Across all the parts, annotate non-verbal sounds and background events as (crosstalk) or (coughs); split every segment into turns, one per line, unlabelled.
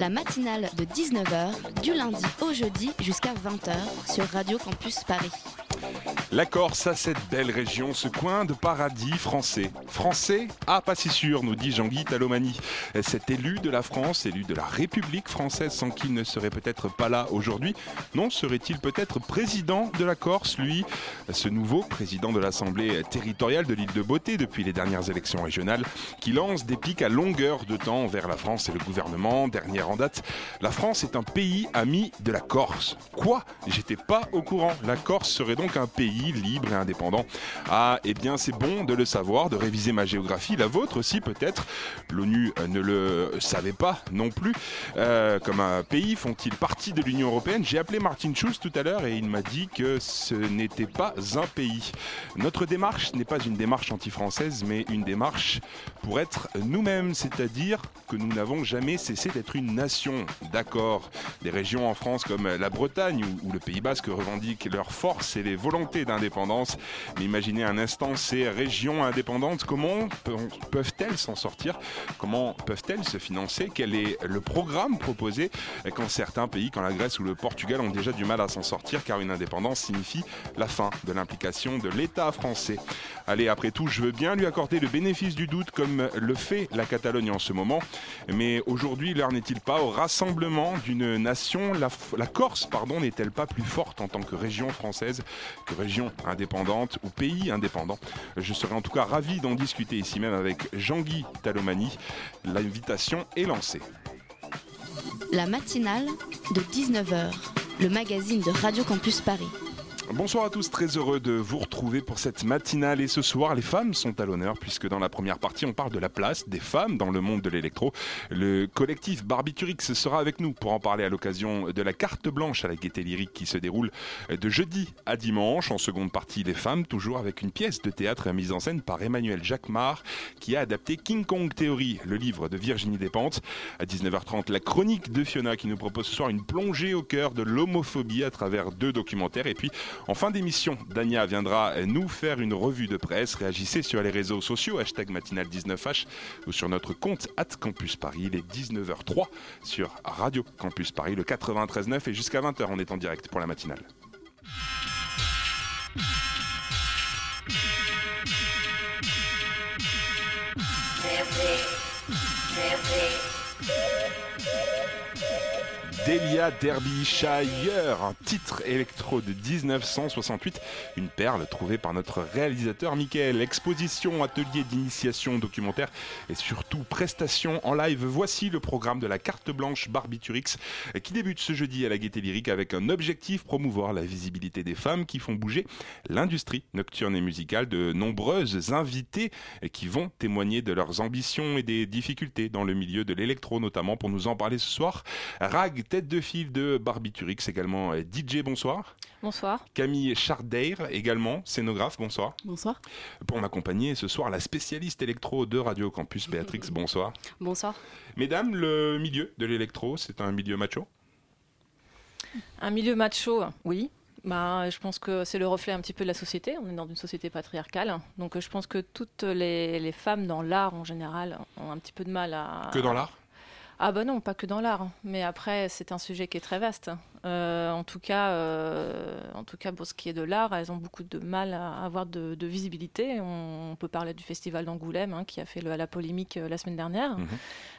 La matinale de 19h, du lundi au jeudi jusqu'à 20h sur Radio Campus Paris.
La Corse a cette belle région, ce coin de paradis français. Français Ah, pas si sûr, nous dit Jean-Guy Talomani. Cet élu de la France, élu de la République française, sans qui il ne serait peut-être pas là aujourd'hui. Non, serait-il peut-être président de la Corse, lui? Ce nouveau président de l'Assemblée territoriale de l'île de Beauté depuis les dernières élections régionales, qui lance des pics à longueur de temps vers la France et le gouvernement. Dernière en date, la France est un pays ami de la Corse. Quoi? J'étais pas au courant. La Corse serait donc un pays libre et indépendant. Ah, eh bien c'est bon de le savoir, de réviser ma géographie, la vôtre aussi peut-être. L'ONU euh, ne le savait pas non plus. Euh, comme un pays font-ils partie de l'Union Européenne? J'ai appelé Martin Schulz tout à l'heure et il m'a dit que ce n'était pas un pays. Notre démarche n'est pas une démarche anti-française, mais une démarche pour être nous-mêmes, c'est-à-dire que nous n'avons jamais cessé d'être une nation. D'accord, des régions en France comme la Bretagne ou, le Pays Basque revendiquent leur force et les volontés d'indépendance. Mais imaginez un instant ces régions indépendantes, comment pe- peuvent-elles s'en sortir? Comment peuvent-elles se financer? Quel est le programme proposé? Quand certains pays, quand la Grèce ou le Portugal ont déjà du mal à s'en sortir car une indépendance signifie la fin de l'implication de l'État français. Allez, après tout, je veux bien lui accorder le bénéfice du doute comme le fait la Catalogne en ce moment. Mais aujourd'hui, l'heure n'est-il pas au rassemblement d'une nation? La, la Corse, pardon, n'est-elle pas plus forte en tant que région française que région indépendante ou pays indépendant? Je serais en tout cas ravi d'en discuter ici même avec Jean-Guy Talomani. L'invitation est lancée.
La matinale de 19h, le magazine de Radio Campus Paris.
Bonsoir à tous, très heureux de vous retrouver pour cette matinale et ce soir les femmes sont à l'honneur puisque dans la première partie on parle de la place des femmes dans le monde de l'électro. Le collectif Barbiturix sera avec nous pour en parler à l'occasion de la carte blanche à la gaieté lyrique qui se déroule de jeudi à dimanche. En seconde partie les femmes toujours avec une pièce de théâtre mise en scène par Emmanuel Jacquemart qui a adapté King Kong Theory, le livre de Virginie Despentes. À 19h30 la chronique de Fiona qui nous propose ce soir une plongée au cœur de l'homophobie à travers deux documentaires et puis en fin d'émission, Dania viendra nous faire une revue de presse. Réagissez sur les réseaux sociaux, hashtag matinale19h ou sur notre compte at Campus Paris. Il est 19h03 sur Radio Campus Paris, le 93.9 et jusqu'à 20h on est en direct pour la matinale. Delia Derbyshire, un titre électro de 1968, une perle trouvée par notre réalisateur Michael. Exposition, atelier d'initiation documentaire et surtout prestation en live. Voici le programme de la carte blanche Barbiturix qui débute ce jeudi à la Gaieté Lyrique avec un objectif promouvoir la visibilité des femmes qui font bouger l'industrie nocturne et musicale. De nombreuses invitées qui vont témoigner de leurs ambitions et des difficultés dans le milieu de l'électro notamment pour nous en parler ce soir. Tête de file de Barbiturix, également DJ, bonsoir.
Bonsoir.
Camille Chardeir, également scénographe, bonsoir.
Bonsoir.
Pour m'accompagner ce soir, la spécialiste électro de Radio Campus, Béatrix, (laughs) bonsoir.
Bonsoir.
Mesdames, le milieu de l'électro, c'est un milieu macho?
Un milieu macho, oui. Bah, je pense que c'est le reflet un petit peu de la société. On est dans une société patriarcale. Donc je pense que toutes les, les femmes dans l'art en général ont un petit peu de mal à...
Que dans l'art?
Ah bah non, pas que dans l'art. Mais après, c'est un sujet qui est très vaste. Euh, en tout cas, euh, en tout cas, pour ce qui est de l'art, elles ont beaucoup de mal à avoir de, de visibilité. On, on peut parler du festival d'Angoulême hein, qui a fait le- la polémique euh, la semaine dernière.
Mhm.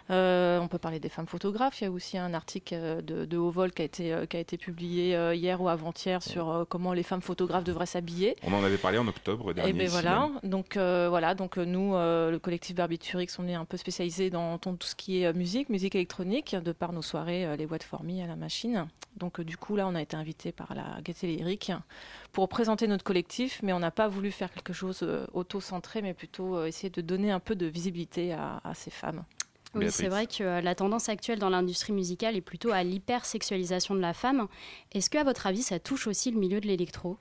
On peut parler des femmes photographes. Il y a aussi un article de, de Haut Vol qui a été, qui a été publié hier ou avant-hier sur comment les femmes photographes devraient s'habiller.
On en avait parlé en octobre dernier.
Et ben voilà. Donc voilà. Donc nous, le collectif Barbiturix, on est un peu spécialisé dans, tout ce qui est musique, musique électronique, de par nos soirées, les What for Me à la machine. Donc euh, du coup là, on a été invité par la Gaieté Lyrique pour présenter notre collectif, mais on n'a pas voulu faire quelque chose euh, auto-centré, mais plutôt euh, essayer de donner un peu de visibilité à, à ces femmes.
Oui, c'est vrai que la tendance actuelle dans l'industrie musicale est plutôt à l'hypersexualisation de la femme. Est-ce que, à votre avis, ça touche aussi le milieu de l'électro?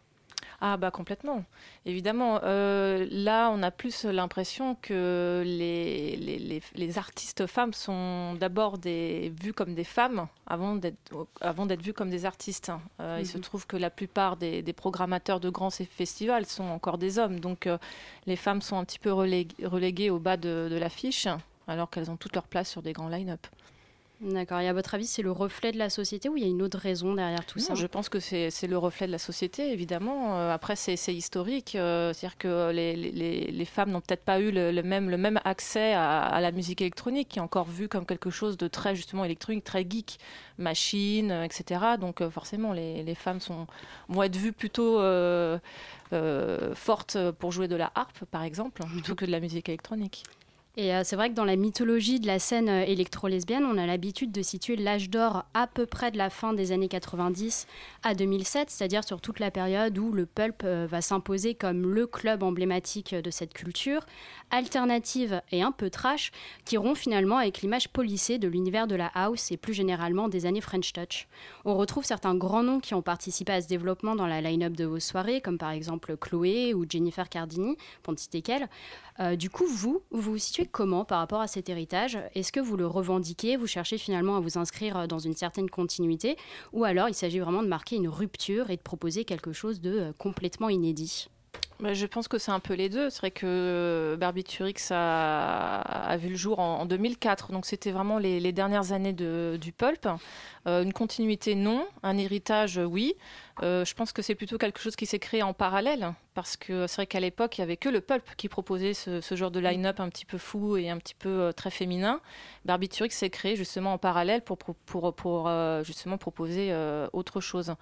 Ah bah complètement, évidemment. Euh, là, on a plus l'impression que les, les, les, artistes femmes sont d'abord vues comme des femmes avant d'être vues comme des artistes. Euh, il se mhm. trouve que la plupart des, programmateurs de grands festivals sont encore des hommes, donc euh, les femmes sont un petit peu reléguées, au bas de, de l'affiche alors qu'elles ont toute leur place sur des grands line-up.
D'accord. Et à votre avis, c'est le reflet de la société ou il y a une autre raison derrière tout ça?
Je pense que c'est le reflet de la société, évidemment. Euh, après, c'est historique. Euh, c'est-à-dire que les, les, les femmes n'ont peut-être pas eu le, même, le même accès à, la musique électronique, qui est encore vue comme quelque chose de très, justement, électronique, très geek, machine, euh, etc. Donc, forcément, les, les, femmes sont, vont être vues plutôt fortes pour jouer de la harpe, par exemple, plutôt que de la musique électronique.
Et euh, c'est vrai que dans la mythologie de la scène euh, électro-lesbienne, on a l'habitude de situer l'âge d'or à peu près de la fin des années 90 à 2007, c'est-à-dire sur toute la période où le pulp euh, va s'imposer comme le club emblématique de cette culture, alternative et un peu trash, qui rompt finalement avec l'image polissée de l'univers de la house et plus généralement des années French Touch. On retrouve certains grands noms qui ont participé à ce développement dans la line-up de vos soirées, comme par exemple Chloé ou Jennifer Cardini, pour ne citer qu'elle. du coup, vous, vous vous situez comment par rapport à cet héritage? Est-ce que vous le revendiquez? Vous cherchez finalement à vous inscrire euh, dans une certaine continuité? Ou alors il s'agit vraiment de marquer une rupture et de proposer quelque chose de euh, complètement inédit?
Bah, je pense que c'est un peu les deux. C'est vrai que euh, Barbiturix a, vu le jour en, 2004, donc c'était vraiment les, dernières années du pulp. une continuité, non. Un héritage, oui. Euh, je pense que c'est plutôt quelque chose qui s'est créé en parallèle, parce que c'est vrai qu'à l'époque, il n'y avait que le pulp qui proposait ce, genre de line-up un petit peu fou et un petit peu euh, très féminin. Barbiturix s'est créé justement en parallèle pour, pour, pour, euh, justement proposer autre chose.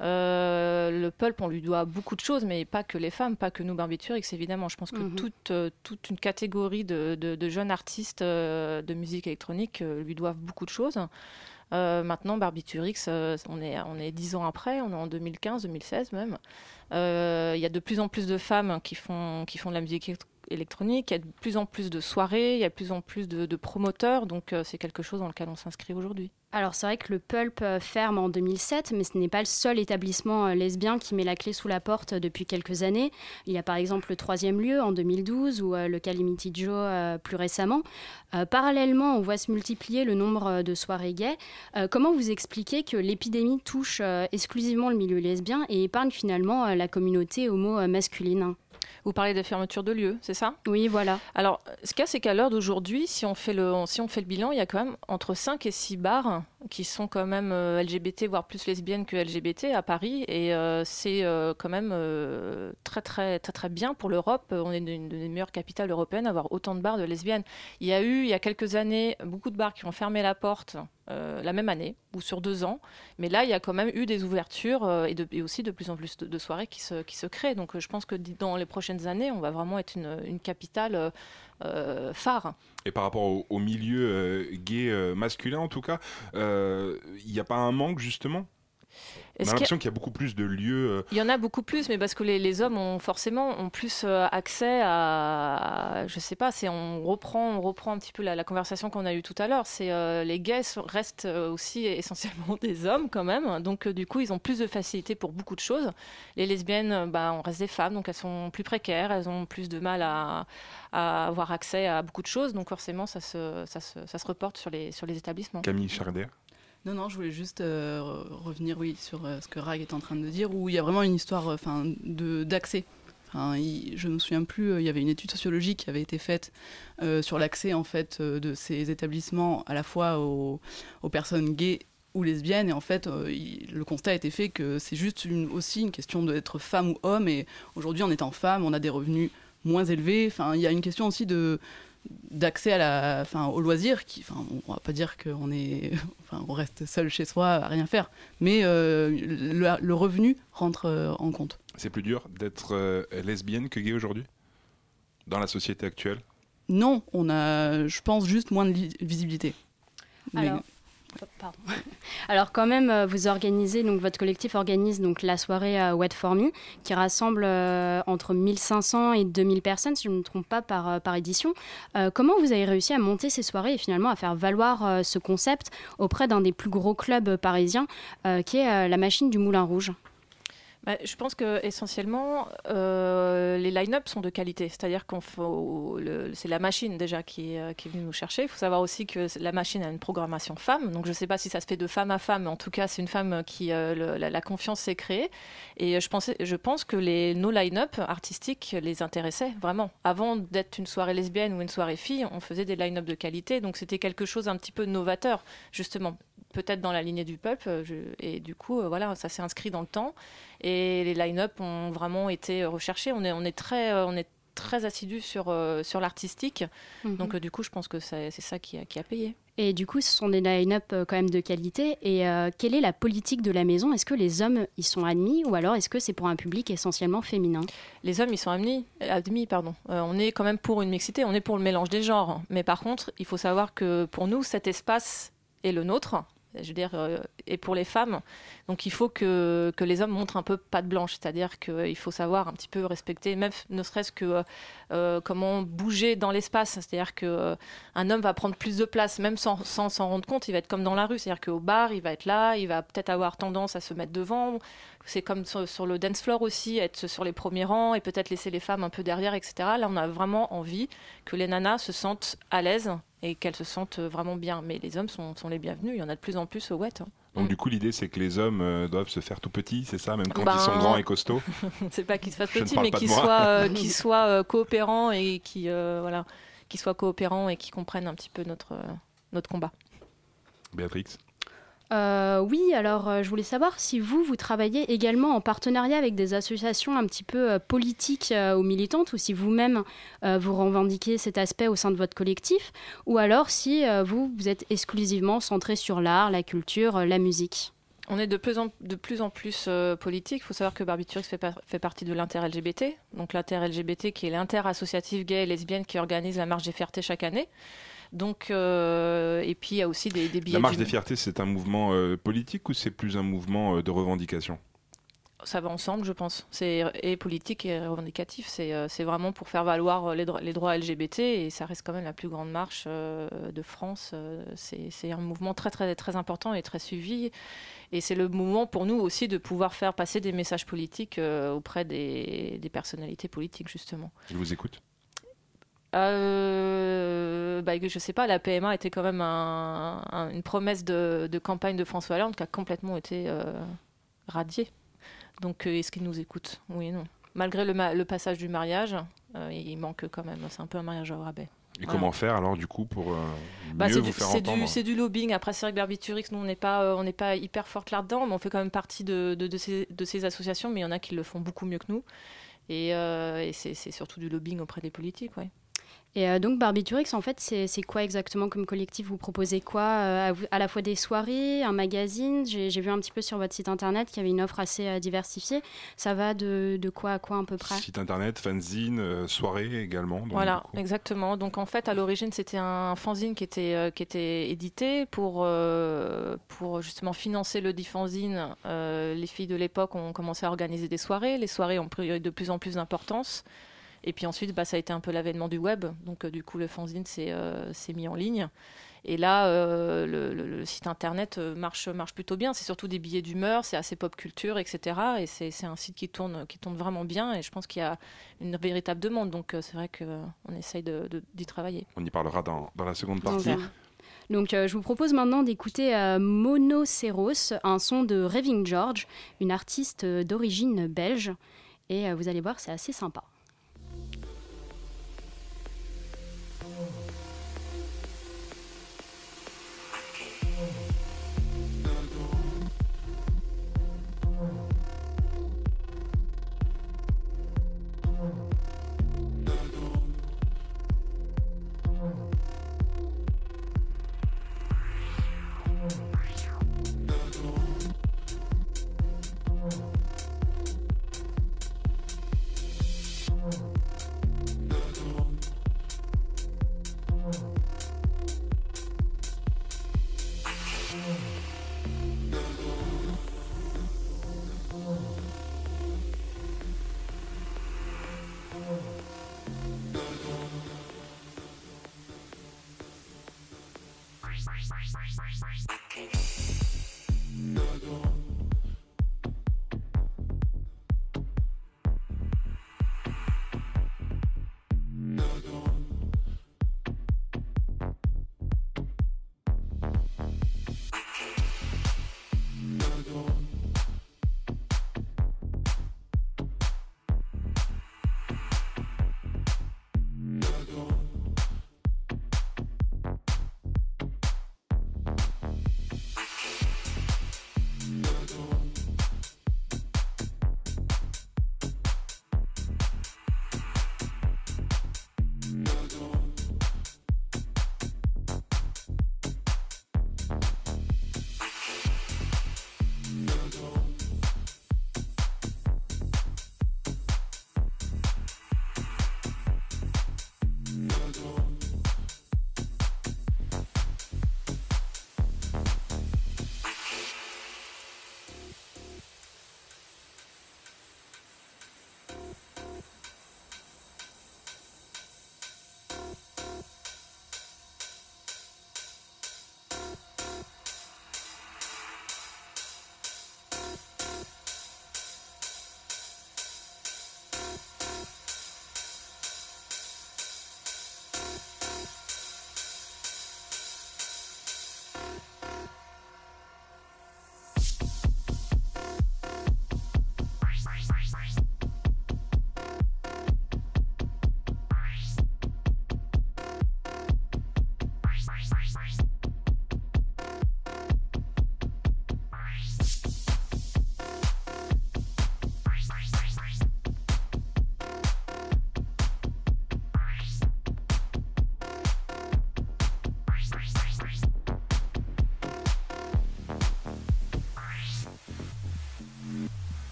le pulp, on lui doit beaucoup de choses, mais pas que les femmes, pas que nous, Barbiturix, évidemment. Je pense que mhm. toute, toute une catégorie de, de jeunes artistes de musique électronique lui doivent beaucoup de choses. Euh, maintenant, Barbiturix, euh, on est on est dix ans après, on est en 2015, 2016 même. Euh, il y a de plus en plus de femmes qui font qui font de la musique électronique. Il y a de plus en plus de soirées, il y a de plus en plus de, promoteurs, donc c'est quelque chose dans lequel on s'inscrit aujourd'hui.
Alors c'est vrai que le Pulp euh, ferme en 2007, mais ce n'est pas le seul établissement euh, lesbien qui met la clé sous la porte depuis quelques années. Il y a par exemple le troisième lieu en 2012 ou le Calamity Joe plus récemment. parallèlement, on voit se multiplier le nombre de soirées gays. comment vous expliquez que l'épidémie touche exclusivement le milieu lesbien et épargne finalement la communauté homo-masculine
vous parlez des fermetures de lieux, c'est ça?
Oui, voilà.
Alors, ce qu'il y a, c'est qu'à l'heure d'aujourd'hui, si, on fait le, si on fait le bilan, il y a quand même entre 5 et 6 bars qui sont quand même euh, LGBT, voire plus lesbiennes que LGBT à Paris. Et euh, c'est euh, quand même très, très, très, très bien pour l'Europe. On est une, des meilleures capitales européennes à avoir autant de bars de lesbiennes. Il y a eu, il y a quelques années, beaucoup de bars qui ont fermé la porte la même année ou sur deux ans. Mais là, il y a quand même eu des ouvertures et, de, et, aussi de plus en plus de, soirées qui se, créent. Donc je pense que dans les prochaines années, on va vraiment être une, capitale euh, phare.
Et par rapport au, milieu euh, gay euh, masculin, en tout cas, il n'y a pas un manque justement? On a l'impression qu'il y a beaucoup plus de lieux. Euh,
Il y en a beaucoup plus, mais parce que les, hommes ont forcément ont plus euh, accès à, je sais pas, c'est on reprend, on reprend un petit peu la, conversation qu'on a eue tout à l'heure. C'est euh, les gays restent aussi (laughs) essentiellement des hommes quand même, donc du coup ils ont plus de facilité pour beaucoup de choses. Les lesbiennes, bah, on reste des femmes, donc elles sont plus précaires, elles ont plus de mal à, avoir accès à beaucoup de choses, donc forcément ça se, ça se, ça se reporte sur les, sur les établissements.
Camille Charder
non, non, je voulais juste euh, revenir oui, sur euh, ce que Rag est en train de dire, où il y a vraiment une histoire euh, d'accès. Enfin, je ne me souviens plus, il y avait une étude sociologique qui avait été faite sur l'accès en fait de ces établissements à la fois aux, personnes gays ou lesbiennes et en fait le constat a été fait que c'est juste aussi une question d'être femme ou homme et aujourd'hui en étant femme on a des revenus moins élevés enfin il y a une question aussi de d'accès à la, enfin, au loisir, qui, enfin, on va pas dire qu'on est, (laughs) enfin, on reste seul chez soi à rien faire, mais euh, le, revenu rentre euh, en compte.
C'est plus dur d'être euh, lesbienne que gay aujourd'hui dans la société actuelle?
Non, on a, je pense, juste moins de visibilité.
Pardon. (laughs) Alors quand même, euh, vous organisez, donc votre collectif organise donc la soirée Wet For Me, qui rassemble euh, entre 1500 et 2000 personnes, si je ne me trompe pas, par, euh, par édition. Comment vous avez réussi à monter ces soirées et finalement à faire valoir ce concept auprès d'un des plus gros clubs parisiens, qui est la machine du Moulin Rouge?
Bah, je pense que essentiellement euh, les line-up sont de qualité, c'est-à-dire qu'on c'est la machine déjà qui euh, est venue nous chercher. Il faut savoir aussi que la machine a une programmation femme, donc je ne sais pas si ça se fait de femme à femme, en tout cas c'est une femme qui euh, la, confiance s'est créée. Et euh, je pense que les nos line-up artistiques les intéressaient vraiment. Avant d'être une soirée lesbienne ou une soirée fille, on faisait des line-up de qualité, donc c'était quelque chose un petit peu novateur justement peut-être dans la lignée du pulp. euh, je- et du coup, euh, voilà, ça s'est inscrit dans le temps. Et les line-up ont vraiment été recherchés. On est, on est très, euh, on est très assidu sur, sur l'artistique.
Mhm.
Donc, du coup, je pense que c'est ça qui a, qui a payé.
Et du coup, ce sont des line-up quand même de qualité. Et euh, quelle est la politique de la maison? Est-ce que les hommes y sont admis ou alors est-ce que c'est pour un public essentiellement féminin?
Les hommes, ils sont admis, admis pardon. Euh, on est quand même pour une mixité, on est pour le mélange des genres. Mais par contre, il faut savoir que pour nous, cet espace est le nôtre. Je veux dire, euh, et pour les femmes, donc il faut que, les hommes montrent un peu patte blanche, c'est-à-dire qu'il faut savoir un petit peu respecter, même ne serait-ce que euh, euh, comment bouger dans l'espace, c'est-à-dire que euh, un homme va prendre plus de place, même sans s'en rendre compte, il va être comme dans la rue, c'est-à-dire qu'au bar, il va être là, il va peut-être avoir tendance à se mettre devant, c'est comme sur, le dance floor aussi, être sur les premiers rangs et peut-être laisser les femmes un peu derrière, etc. Là, on a vraiment envie que les nanas se sentent à l'aise et qu'elles se sentent vraiment bien. Mais les hommes sont, sont les bienvenus, il y en a de plus en plus au wet. hein.
Donc du coup, l'idée, c'est que les hommes euh, doivent se faire tout petits, c'est ça, même quand
Ben,
ils sont grands et costauds. (laughs)
c'est pas qu'ils se fassent petits, mais qu'ils soient, euh, (laughs) qu'ils soient euh, coopérants et qui voilà, qu'ils soient coopérants et qui comprennent un petit peu notre, notre combat.
Béatrix
Euh, oui, alors euh, je voulais savoir si vous, vous travaillez également en partenariat avec des associations un petit peu euh, politiques ou militantes, ou si vous-même vous revendiquez cet aspect au sein de votre collectif, ou alors si vous, vous êtes exclusivement centré sur l'art, la culture, la musique.
On est de plus en, de plus, en plus politique. Il faut savoir que Barbiturix fait, fait partie de l'inter-LGBT. Donc l'inter-LGBT qui est l'inter-associative gay et lesbienne qui organise la marche des fiertés chaque année. Donc, euh, et puis il y a aussi des, des billets.
La marche des fiertés, c'est un mouvement euh, politique ou c'est plus un mouvement euh, de revendication?
Ça va ensemble, je pense. C'est et politique et revendicatif. C'est vraiment pour faire valoir les, dro- les droits LGBT et ça reste quand même la plus grande marche de France. C'est un mouvement très très très important et très suivi. Et c'est le moment pour nous aussi de pouvoir faire passer des messages politiques auprès des, des personnalités politiques justement.
Je vous écoute.
Euh, bah, je sais pas, la PMA était quand même un- un- une promesse de, de campagne de François Hollande qui a complètement été euh, radiée. Donc, euh, est-ce qu'il nous écoute? Oui et non. Malgré le, ma- le passage du mariage, euh, il manque quand même. C'est un peu un mariage au rabais.
Et
Voilà.
comment faire alors du coup pour euh,
Bah,
mieux
c'est
vous
du,
faire entendre?
c'est du lobbying. Après, c'est vrai que Barbiturix, nous, on n'est pas, euh, on n'est pas hyper forte là-dedans, mais on fait quand même partie de, de, de ces, de ces associations. Mais il y en a qui le font beaucoup mieux que nous. Et, euh, c'est surtout du lobbying auprès des politiques, ouais.
Et euh, donc Barbiturix, en fait, c'est c'est quoi exactement comme collectif? Vous proposez quoi euh, à, la fois des soirées, un magazine? J'ai j'ai vu un petit peu sur votre site internet qu'il y avait une offre assez euh, diversifiée. Ça va de, de quoi à quoi à peu près?
Site internet, fanzine, euh, soirée également. donc,
Voilà, exactement. Donc en fait, à l'origine, c'était un fanzine qui était, euh, qui était édité pour, euh, pour justement financer le dit fanzine. Euh, les filles de l'époque ont commencé à organiser des soirées. Les soirées ont pris de plus en plus d'importance. Et puis ensuite, bah, ça a été un peu l'avènement du web. Donc euh, du coup, le fanzine s'est euh, s'est mis en ligne. Et là, euh, le, le- le site internet marche, marche plutôt bien. C'est surtout des billets d'humeur, c'est assez pop culture, etc. Et c'est un site qui tourne, qui tourne vraiment bien. Et je pense qu'il y a une véritable demande. Donc euh, c'est vrai qu'on essaye de- de- d'y travailler.
On y parlera dans, dans la seconde partie.
Donc, Donc euh, je vous propose maintenant d'écouter euh, Monoceros, un son de Raving George, une artiste euh, d'origine belge. Et euh, vous allez voir, c'est assez sympa.
Thank you.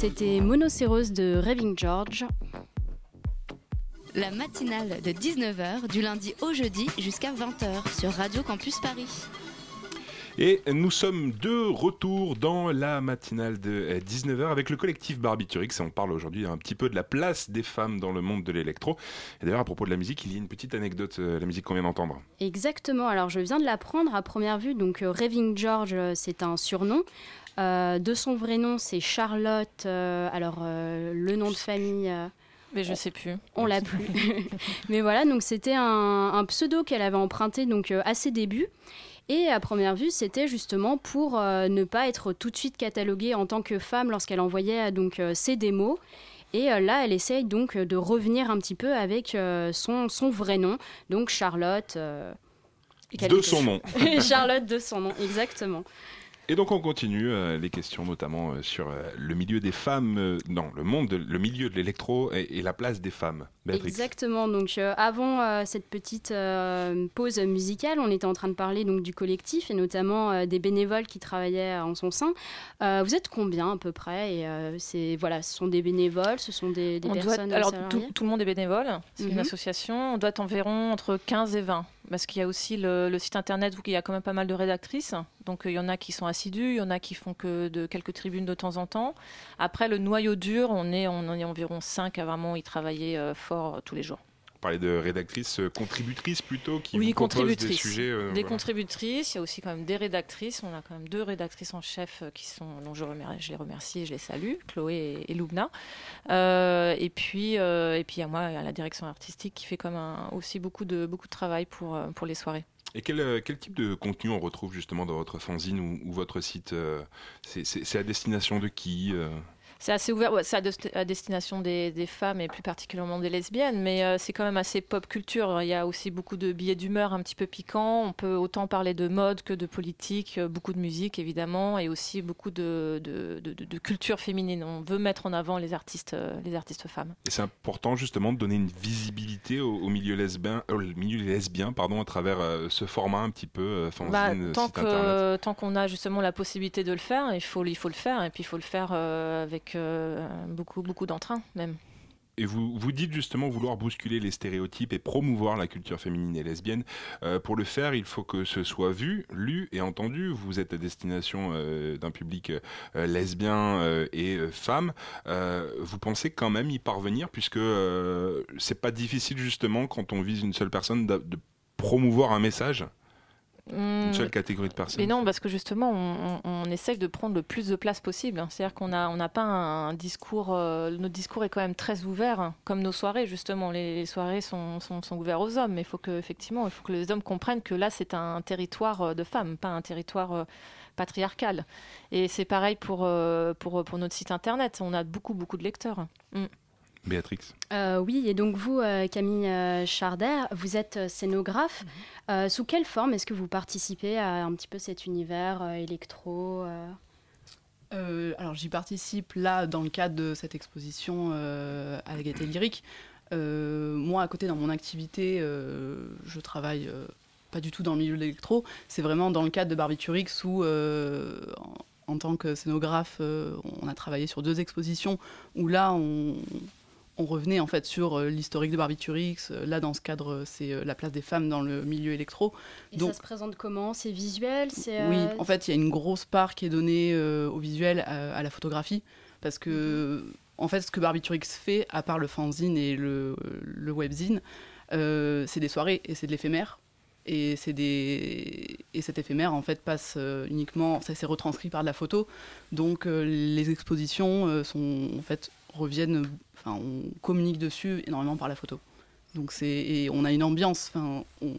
C'était Monocéros de Raving George.
La matinale de 19h du lundi au jeudi jusqu'à 20h sur Radio Campus Paris.
Et nous sommes de retour dans la matinale de 19h avec le collectif Barbiturix et on parle aujourd'hui un petit peu de la place des femmes dans le monde de l'électro. Et d'ailleurs à propos de la musique, il y a une petite anecdote, euh, la musique qu'on vient d'entendre.
Exactement, alors je viens de l'apprendre à première vue, donc euh, Raving George euh, c'est un surnom. Euh, de son vrai nom, c'est Charlotte. euh, alors, euh, le nom de famille. euh,
Mais je sais plus.
on l'a plus. (laughs) (laughs) Mais voilà, donc c'était un, un pseudo qu'elle avait emprunté donc euh, à ses débuts. Et à première vue, c'était justement pour euh, ne pas être tout de suite cataloguée en tant que femme lorsqu'elle envoyait euh, donc euh, ses démos. Et là, elle essaye donc de revenir un petit peu avec son, son vrai nom, donc Charlotte.
De son nom. (laughs)
Charlotte de son nom, exactement.
Et donc on continue euh, les questions notamment euh, sur euh, le milieu des femmes, euh, non, le monde, de- le milieu de l'électro et, et la place des femmes. Béatrix.
Exactement. Donc euh, avant euh, cette petite euh, pause musicale, on était en train de parler donc du collectif et notamment euh, des bénévoles qui travaillaient en son sein. Euh, vous êtes combien à peu près? Et euh, c'est voilà, ce sont des bénévoles, ce sont des, des
On doit
personnes
être- alors tout, tout le monde est bénévole, c'est
Mhm.
une association, on doit être environ entre 15 et 20. Parce qu'il y a aussi le, site internet où il y a quand même pas mal de rédactrices. Donc euh, il y en a qui sont assidus, il y en a qui font que de quelques tribunes de temps en temps. Après le noyau dur, on est, on en est environ 5 à vraiment y travailler euh, fort euh, tous les jours.
Parlait de rédactrices euh, contributrices plutôt qui
oui,
vous proposent des
contributrices.
sujets. euh,
des
voilà.
contributrices, il y a aussi quand même des rédactrices. On a quand même deux rédactrices en chef euh, qui sont, dont je, remer- je les remercie et je les salue, Chloé et, et Loubna. Euh, et puis, euh, et puis il y a moi, il y a la direction artistique qui fait comme un- aussi beaucoup de, beaucoup de travail pour, pour les soirées.
Et quel, quel type de contenu on retrouve justement dans votre fanzine ou, ou votre site C'est à destination de qui
C'est assez ouvert, ouais, c'est à, desti- à destination des, des femmes et plus particulièrement des lesbiennes, mais euh, c'est quand même assez pop culture. Il y a aussi beaucoup de billets d'humeur un petit peu piquants. On peut autant parler de mode que de politique, euh, beaucoup de musique évidemment, et aussi beaucoup de, de, de- culture féminine. On veut mettre en avant les artistes, euh, les artistes femmes.
Et c'est important justement de donner une visibilité au, au milieu lesbien, le milieu lesbien pardon, à travers euh, ce format un petit peu
Bah, tant que- qu'on a justement la possibilité de le faire, il faut, il faut le faire, et puis il faut le faire euh, avec euh, beaucoup, beaucoup d'entrain même.
Et vous, vous dites justement vouloir bousculer les stéréotypes et promouvoir la culture féminine et lesbienne. Euh, pour le faire, il faut que ce soit vu, lu et entendu. Vous êtes à destination euh, d'un public euh, lesbien et femme. Vous pensez quand même y parvenir puisque c'est pas difficile justement quand on vise une seule personne de promouvoir un message? Une seule catégorie de personnes
Mais non, parce que justement, on, on, essaye de prendre le plus de place possible. C'est-à-dire qu'on n'a on n'a pas un, discours. Euh, notre discours est quand même très ouvert, hein, comme nos soirées, justement. Les, soirées sont, sont, sont, ouvertes aux hommes. Mais il faut que, effectivement, il faut que les hommes comprennent que là, c'est un territoire euh, de femmes, pas un territoire. Euh, patriarcal. Et c'est pareil pour, pour, pour, notre site internet. On a beaucoup, beaucoup de lecteurs. Mm.
Béatrix.
Euh, oui, et donc vous, euh, Camille euh, Charder, vous êtes scénographe. Mhm. sous quelle forme est-ce que vous participez à un petit peu cet univers électro
alors j'y participe là dans le cadre de cette exposition à la Gaîté Lyrique. moi à côté dans mon activité, je travaille pas du tout dans le milieu de l'électro, c'est vraiment dans le cadre de Barbiturix où en, en, tant que scénographe, on a travaillé sur deux expositions où là on, on revenait en fait sur euh, l'historique de Barbiturix. Euh, là, dans ce cadre, euh, c'est la place des femmes dans le milieu électro.
Et Donc, ça se présente comment? C'est visuel?
Oui, en fait, il y a une grosse part qui est donnée au visuel, à, la photographie, parce que mhm. en fait, ce que Barbiturix fait, à part le fanzine et le, le webzine, c'est des soirées et c'est de l'éphémère. Et, c'est des... et cet éphémère, en fait, passe uniquement, ça s'est retranscrit par de la photo. Donc, les expositions sont, en fait, reviennent Enfin, on communique dessus énormément par la photo. Donc c'est et on a une ambiance. Enfin, on,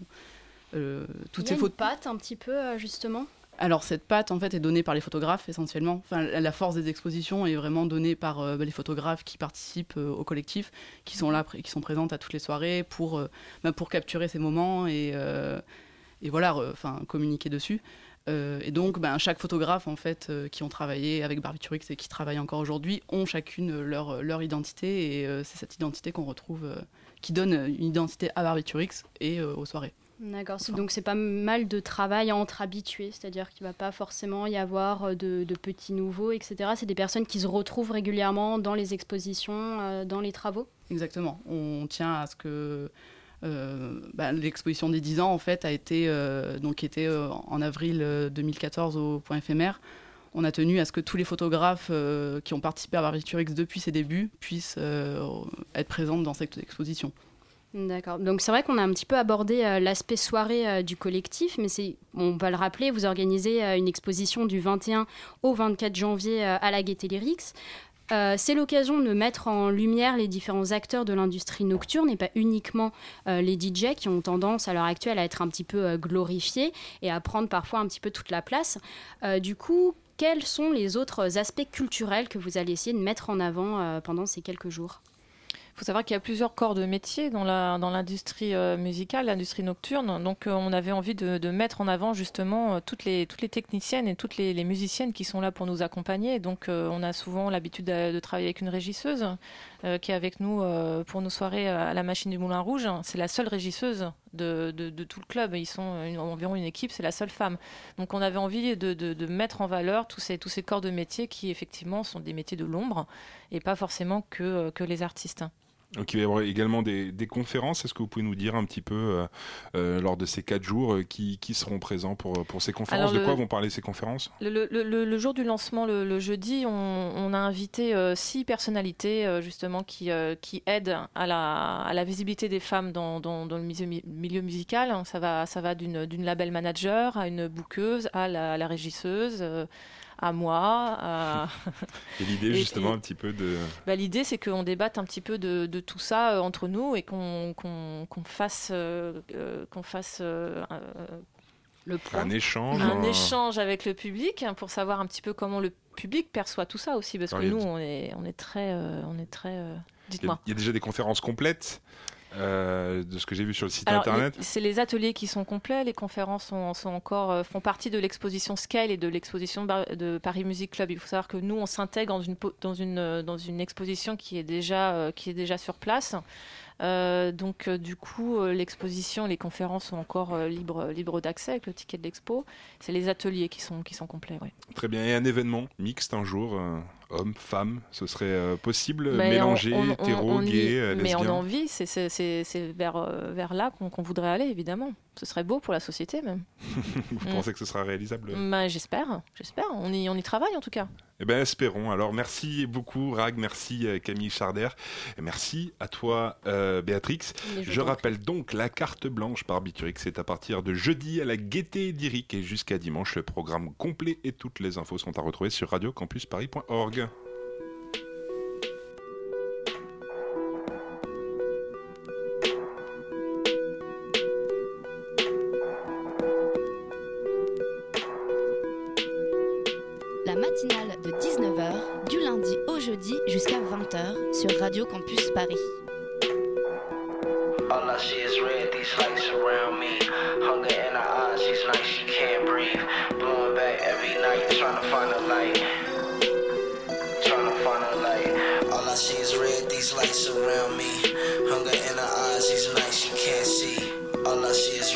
euh, toutes ces photos. patte un petit peu euh, justement?
Alors cette patte en fait est donnée par les photographes essentiellement. Enfin, la force des expositions est vraiment donnée par euh, les photographes qui participent au collectif, qui sont là, qui sont présentes à toutes les soirées pour bah, pour capturer ces moments et et voilà, enfin communiquer dessus. Euh, et donc, ben, chaque photographe en fait euh, qui ont travaillé avec Barbiturix et qui travaillent encore aujourd'hui ont chacune leur, leur identité. Et euh, c'est cette identité qu'on retrouve, qui donne une identité à Barbiturix et aux soirées.
D'accord, donc c'est pas mal de travail entre habitués, c'est-à-dire qu'il va pas forcément y avoir de, de petits nouveaux, etc. C'est des personnes qui se retrouvent régulièrement dans les expositions, dans les travaux?
Exactement, on tient à ce que bah, l'exposition des 10 ans en fait a été euh, donc était euh, en avril 2014 au point éphémère. On a tenu à ce que tous les photographes qui ont participé à Barbiturix depuis ses débuts puissent être présents dans cette exposition.
D'accord. Donc c'est vrai qu'on a un petit peu abordé l'aspect soirée du collectif, mais c'est, on va le rappeler, vous organisez une exposition du 21 au 24 janvier à la Gaîté Lyrics. Euh, c'est l'occasion de mettre en lumière les différents acteurs de l'industrie nocturne et pas uniquement euh, les DJ qui ont tendance à l'heure actuelle à être un petit peu euh, glorifiés et à prendre parfois un petit peu toute la place. du coup, quels sont les autres aspects culturels que vous allez essayer de mettre en avant pendant ces quelques jours?
Faut savoir qu'il y a plusieurs corps de métier dans l'industrie euh, musicale, l'industrie nocturne. Donc euh, on avait envie de, mettre en avant justement euh, toutes, les, techniciennes et toutes les, musiciennes qui sont là pour nous accompagner. Donc on a souvent l'habitude de, travailler avec une régisseuse qui est avec nous pour nos soirées à la machine du Moulin Rouge. C'est la seule régisseuse de, tout le club. Ils sont environ une équipe, c'est la seule femme. Donc on avait envie de, mettre en valeur tous ces, corps de métier qui effectivement sont des métiers de l'ombre et pas forcément que les artistes.
Donc il va y avoir également des, conférences. Est-ce que vous pouvez nous dire un petit peu, euh, euh, lors de ces quatre jours, euh, qui, seront présents pour, pour ces conférences? De quoi vont parler ces conférences?
le, jour du lancement, le, jeudi, on, a invité six personnalités justement qui, qui aident à la, à la, visibilité des femmes dans, dans, le milieu, musical. Ça va, ça va d'une label manager à une bouqueuse à la, la régisseuse à moi. (laughs)
Et l'idée justement un petit peu de...
Bah, l'idée c'est qu'on débatte un petit peu de, tout ça euh, entre nous et qu'on fasse, euh, euh, qu'on fasse
le un échange.
Un échange avec le public pour savoir un petit peu comment le public perçoit tout ça aussi parce que nous on est, on est très... on est très
Dites-moi. Il y a déjà des conférences complètes euh, de ce que j'ai vu sur le site internet
C'est les ateliers qui sont complets, les conférences sont, sont encore, euh, font partie de l'exposition Scale et de l'exposition de Paris Music Club. Il faut savoir que nous, on s'intègre dans une, dans, une, euh, dans une exposition qui est déjà, qui est déjà sur place. Euh, donc euh, du coup, euh, l'exposition, les conférences sont encore libres libre d'accès avec le ticket de l'expo. C'est les ateliers qui sont, qui sont complets.
Très bien. Et un événement mixte un jour homme, femme, ce serait possible Mélanger, hétéro, gay,
Mais on a envie, c'est vers, vers là qu'on voudrait aller, évidemment. Ce serait beau pour la société même. (laughs)
Vous pensez que ce sera réalisable?
Bah, J'espère, j'espère. On y, on y travaille en tout cas.
Eh bien, espérons. Alors, merci beaucoup, Rag. Merci, euh, Camille Charder. Et merci à toi, euh, Béatrix.
Je
rappelle donc la carte blanche par Biturix. C'est à partir de jeudi à la Gaieté d'Iric et jusqu'à dimanche. Le programme complet et toutes les infos sont à retrouver sur radiocampusparis.org.
find a light. Trying to find a light. All I see is red, these lights around me. Hunger in her eyes, these nights she can't see. All I see is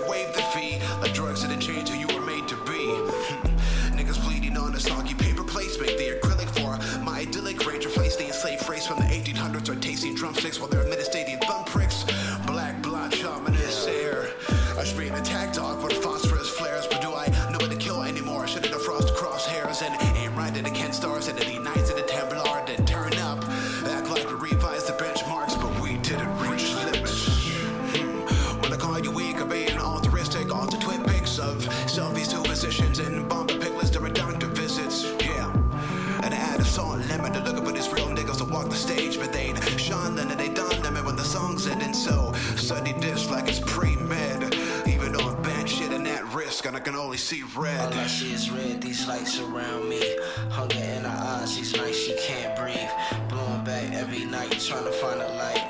acting waive the fee. Like drugs didn't change who you were made to be. (laughs) Niggas bleeding on a soggy paper plates make the acrylic for my idyllic rage. Replace the enslaved race from the 1800s or tasting drumsticks while they're see red.
All I see is red, these lights around me. Hunger in her eyes, these nights she can't breathe. Blowing back every night, trying to find a light.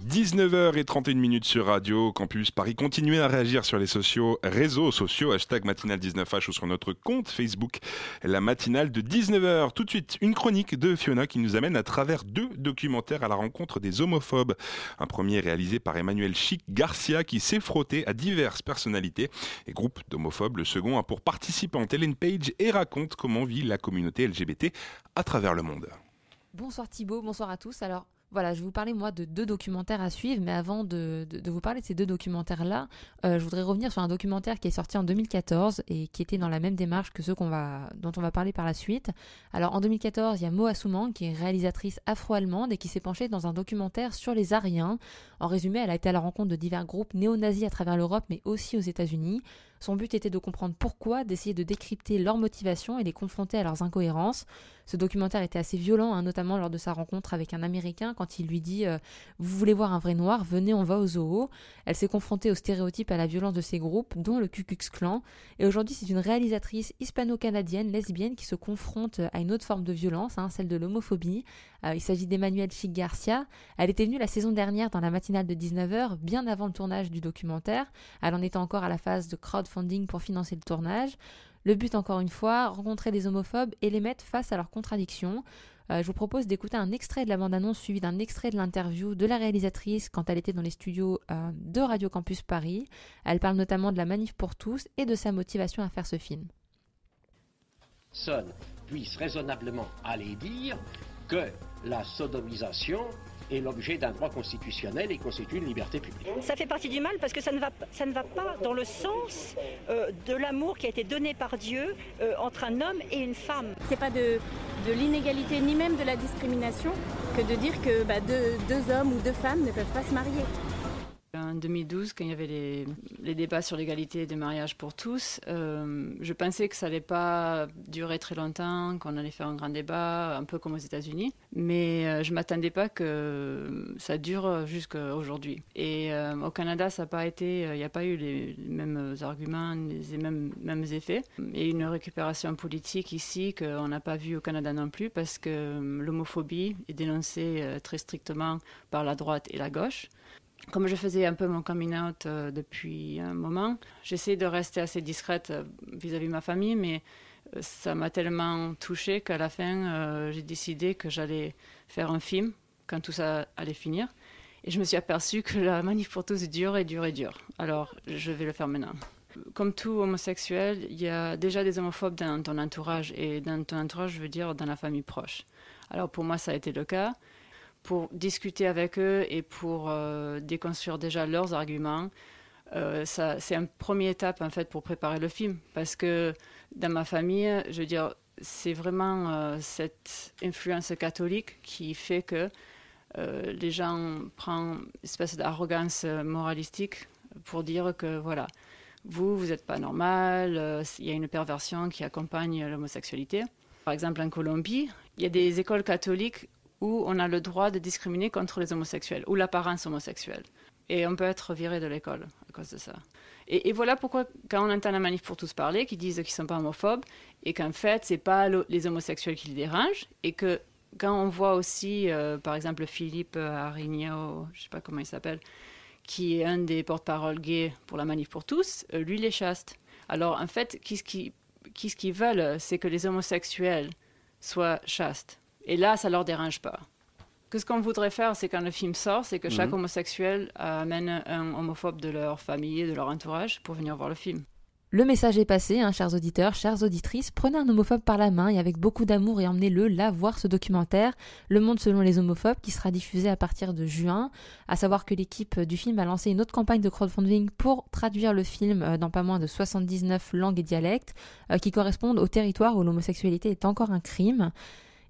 19h31 minutes sur Radio Campus Paris. Continuez à réagir sur les sociaux, réseaux sociaux, hashtag matinale19h ou sur notre compte Facebook, la matinale de 19h. Tout de suite, une chronique de Fiona qui nous amène à travers deux documentaires à la rencontre des homophobes. Un premier réalisé par Emmanuel Chic Garcia qui s'est frotté à diverses personnalités et groupes d'homophobes. Le second a pour participante Hélène Page et raconte comment vit la communauté LGBT à travers le monde.
Bonsoir Thibaut, bonsoir à tous. Alors voilà, je vais vous parler moi de deux documentaires à suivre, mais avant de, vous parler de ces deux documentaires-là, euh, je voudrais revenir sur un documentaire qui est sorti en 2014 et qui était dans la même démarche que ceux dont on va parler par la suite. Alors en 2014, il y a Moa Souman qui est réalisatrice afro-allemande et qui s'est penchée dans un documentaire sur les Ariens. En résumé, elle a été à la rencontre de divers groupes néo-nazis à travers l'Europe, mais aussi aux États-Unis Son but était de comprendre pourquoi, d'essayer de décrypter leurs motivations et les confronter à leurs incohérences. Ce documentaire était assez violent, hein, notamment lors de sa rencontre avec un Américain quand il lui dit euh, Vous voulez voir un vrai noir Venez, on va au zoo. Elle s'est confrontée aux stéréotypes à la violence de ces groupes, dont le Ku Klux Klan. Et aujourd'hui, c'est une réalisatrice hispano-canadienne, lesbienne, qui se confronte à une autre forme de violence, hein, celle de l'homophobie. Euh, il s'agit d'Emmanuel Chic Garcia. Elle était venue la saison dernière dans la matinale de 19h, bien avant le tournage du documentaire. Elle en était encore à la phase de crowdfunding pour financer le tournage. Le but, encore une fois, rencontrer des homophobes et les mettre face à leurs contradictions. Euh, je vous propose d'écouter un extrait de la bande-annonce suivi d'un extrait de l'interview de la réalisatrice quand elle était dans les studios euh, de Radio Campus Paris. Elle parle notamment de la manif pour tous et de sa motivation à faire ce film.
Puisse raisonnablement aller dire que la sodomisation est l'objet d'un droit constitutionnel et constitue une liberté publique.
Ça fait partie du mal parce que ça ne va, ça ne va pas dans le sens euh, de l'amour qui a été donné par Dieu euh, entre un homme et une femme.
C'est pas de, de l'inégalité ni même de la discrimination que de dire que bah, deux, deux hommes ou deux femmes ne peuvent pas se marier.
En 2012, quand il y avait les, débats sur l'égalité des mariages pour tous, euh, je pensais que ça allait pas durer très longtemps, qu'on allait faire un grand débat, un peu comme aux États-Unis. Mais euh, je m'attendais pas que ça dure jusqu'à aujourd'hui. Et euh, au Canada, ça n'a pas été, il n'y a pas eu les, mêmes arguments, les mêmes, mêmes effets. Et une récupération politique ici qu'on n'a pas vu au Canada non plus, parce que l'homophobie est dénoncée très strictement par la droite et la gauche comme je faisais un peu mon coming out euh, depuis un moment, j'essaie de rester assez discrète euh, vis-à-vis de ma famille, mais euh, ça m'a tellement touchée qu'à la fin, euh, j'ai décidé que j'allais faire un film quand tout ça allait finir. Et je me suis aperçue que la manif pour tous dure et dure et dure. Alors, je vais le faire maintenant. Comme tout homosexuel, il y a déjà des homophobes dans ton entourage. Et dans ton entourage, je veux dire dans la famille proche. Alors, pour moi, ça a été le cas pour discuter avec eux et pour euh, déconstruire déjà leurs arguments. Euh, c'est une première étape en fait pour préparer le film parce que dans ma famille, je veux dire, c'est vraiment euh, cette influence catholique qui fait que les gens prennent une espèce d'arrogance moralistique pour dire que voilà, vous, vous n'êtes pas normal, il y a une perversion qui accompagne l'homosexualité. Par exemple, en Colombie, il y a des écoles catholiques où on a le droit de discriminer contre les homosexuels ou l'apparence homosexuelle. Et on peut être viré de l'école à cause de ça. Et, voilà pourquoi, quand on entend la manif pour tous parler, qui disent qu'ils ne sont pas homophobes, et qu'en fait, ce n'est pas les homosexuels qui les dérangent, et que quand on voit aussi, euh, par exemple, Philippe Arigno, je ne sais pas comment il s'appelle, qui est un des porte-parole gays pour la manif pour tous, euh, lui, il est chaste. Alors, en fait, qu'est-ce qu'ils qu veulent C'est que les homosexuels soient chastes. Et là, ça leur dérange pas. Que ce qu'on voudrait faire, c'est quand le film sort, c'est que chaque
Mhm.
homosexuel amène un homophobe de leur famille, de leur entourage, pour venir voir le film.
Le message est passé, hein, chers auditeurs, chères auditrices. Prenez un homophobe par la main et avec beaucoup d'amour et emmenez-le là voir ce documentaire, Le Monde selon les homophobes, qui sera diffusé à partir de juin. À savoir que l'équipe du film a lancé une autre campagne de crowdfunding pour traduire le film euh, dans pas moins de 79 langues et dialectes euh, qui correspondent au territoire où l'homosexualité est encore un crime.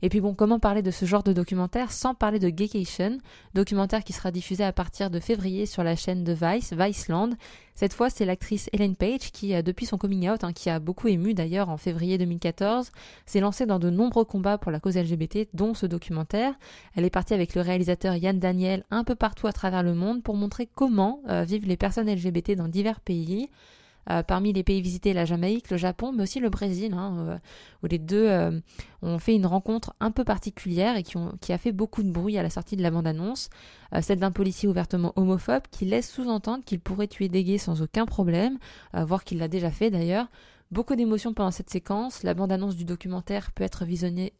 Et puis bon, comment parler de ce genre de documentaire sans parler de Gaycation, documentaire qui sera diffusé à partir de février sur la chaîne de Vice, Viceland. Cette fois, c'est l'actrice Ellen Page qui, depuis son coming out, hein, qui a beaucoup ému d'ailleurs en février 2014, s'est lancée dans de nombreux combats pour la cause LGBT, dont ce documentaire. Elle est partie avec le réalisateur Yann Daniel un peu partout à travers le monde pour montrer comment euh, vivent les personnes LGBT dans divers pays. Euh, parmi les pays visités, la Jamaïque, le Japon, mais aussi le Brésil, hein, euh, où les deux euh, ont fait une rencontre un peu particulière et qui, qui a fait beaucoup de bruit à la sortie de la bande-annonce, celle d'un policier ouvertement homophobe qui laisse sous-entendre qu'il pourrait tuer des gays sans aucun problème, voire qu'il l'a déjà fait d'ailleurs. Beaucoup d'émotions pendant cette séquence. La bande-annonce du documentaire peut être visionnée,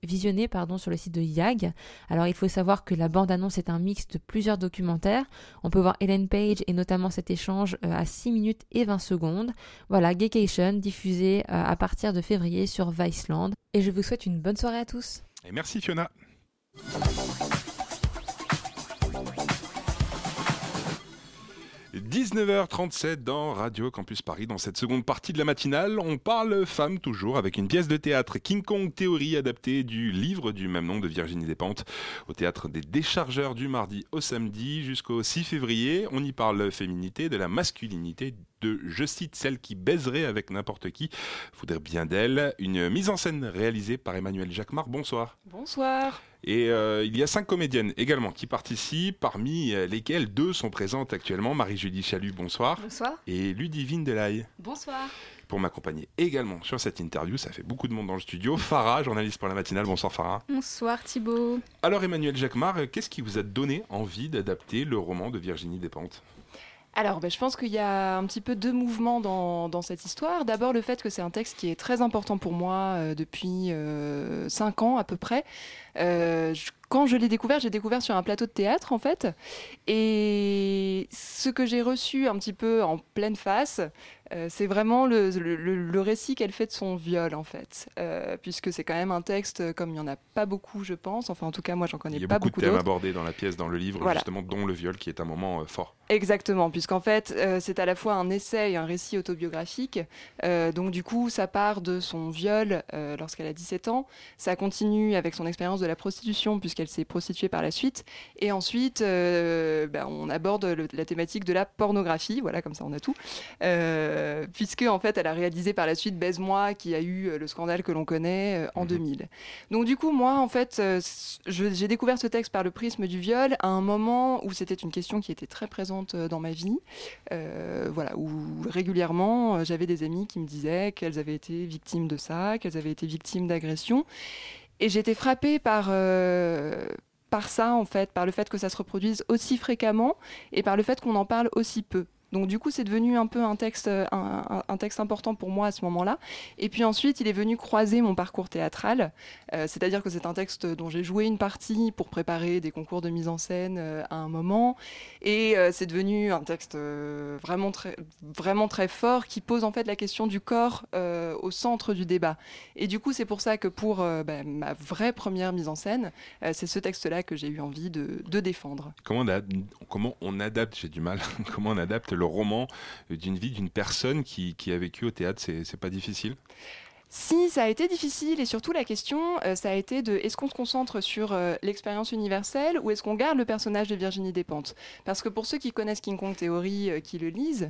sur le site de YAG. Alors il faut savoir que la bande-annonce est un mix de plusieurs documentaires. On peut voir Ellen Page et notamment cet échange euh, à 6 minutes et 20 secondes. Voilà, Gaycation, diffusé euh, à partir de février sur Viceland. Et je vous souhaite une bonne soirée à tous.
Et merci Fiona. 19h37 dans Radio Campus Paris. Dans cette seconde partie de la matinale, on parle femmes toujours avec une pièce de théâtre King Kong Théorie adaptée du livre du même nom de Virginie Despentes au théâtre des Déchargeurs du mardi au samedi jusqu'au 6 février. On y parle féminité, de la masculinité de, je cite, celle qui baiserait avec n'importe qui, faudrait bien d'elle. Une mise en scène réalisée par Emmanuel Jacquemart. Bonsoir.
Bonsoir.
Et euh, il y a cinq comédiennes également qui participent, parmi euh, lesquelles deux sont présentes actuellement. Marie-Julie Chalut, bonsoir.
Bonsoir.
Et Ludivine Delahaye.
Bonsoir.
Pour m'accompagner également sur cette interview, ça fait beaucoup de monde dans le studio. Farah, journaliste pour la matinale. Bonsoir Farah.
Bonsoir Thibault.
Alors Emmanuel Jacquemart, euh, qu'est-ce qui vous a donné envie d'adapter le roman de Virginie Despentes?
Alors, ben, je pense qu'il y a un petit peu deux mouvements dans, cette histoire. D'abord, le fait que c'est un texte qui est très important pour moi euh, depuis euh, cinq ans à peu près. Euh, quand je l'ai découvert, j'ai découvert sur un plateau de théâtre en fait. Et ce que j'ai reçu un petit peu en pleine face, euh, c'est vraiment le, le- le- le récit qu'elle fait de son viol en fait. Euh, puisque c'est quand même un texte, euh, comme il n'y en a pas beaucoup, je pense. Enfin, en tout cas, moi, j'en connais
Il y a
pas
beaucoup de
beaucoup
thèmes abordés dans la pièce, dans le livre,
Voilà.
justement, dont le viol, qui est un moment euh, fort.
Exactement, puisqu'en fait, c'est à la fois un essai et un récit autobiographique. Donc, du coup, ça part de son viol lorsqu'elle a 17 ans. Ça continue avec son expérience de la prostitution, puisqu'elle s'est prostituée par la suite. Et ensuite, ben, on aborde le- la thématique de la pornographie. Voilà, comme ça, on a tout. Euh, puisque, en fait, elle a réalisé par la suite Baise-moi, qui a eu euh, le scandale que l'on connaît euh, en 2000. Donc, du coup, moi, en fait, euh, j'ai découvert ce texte par le prisme du viol à un moment où c'était une question qui était très présente euh, dans ma vie. Euh, voilà, où régulièrement, euh, j'avais des amis qui me disaient qu'elles avaient été victimes de ça, qu'elles avaient été victimes d'agressions. Et j'étais frappée par, euh, par ça, en fait, par le fait que ça se reproduise aussi fréquemment et par le fait qu'on en parle aussi peu. Donc du coup, c'est devenu un peu un texte, euh, un, texte important pour moi à ce moment-là. Et puis ensuite, il est venu croiser mon parcours théâtral. Euh, C'est-à-dire que c'est un texte dont j'ai joué une partie pour préparer des concours de mise en scène euh, à un moment. Et c'est devenu un texte vraiment, très, vraiment très fort qui pose en fait la question du corps au centre du débat. Et du coup, c'est pour ça que pour bah, ma vraie première mise en scène, c'est ce texte-là que j'ai eu envie de, défendre.
Comment on, comment on adapte, j'ai du mal, (laughs) comment on adapte roman d'une vie d'une personne qui, a vécu au théâtre c'est pas difficile?
Si, ça a été difficile et surtout la question, euh, ça a été de est-ce qu'on se concentre sur euh, l'expérience universelle ou est-ce qu'on garde le personnage de Virginie Despentes? Parce que pour ceux qui connaissent King Kong Theory, euh, qui le lisent,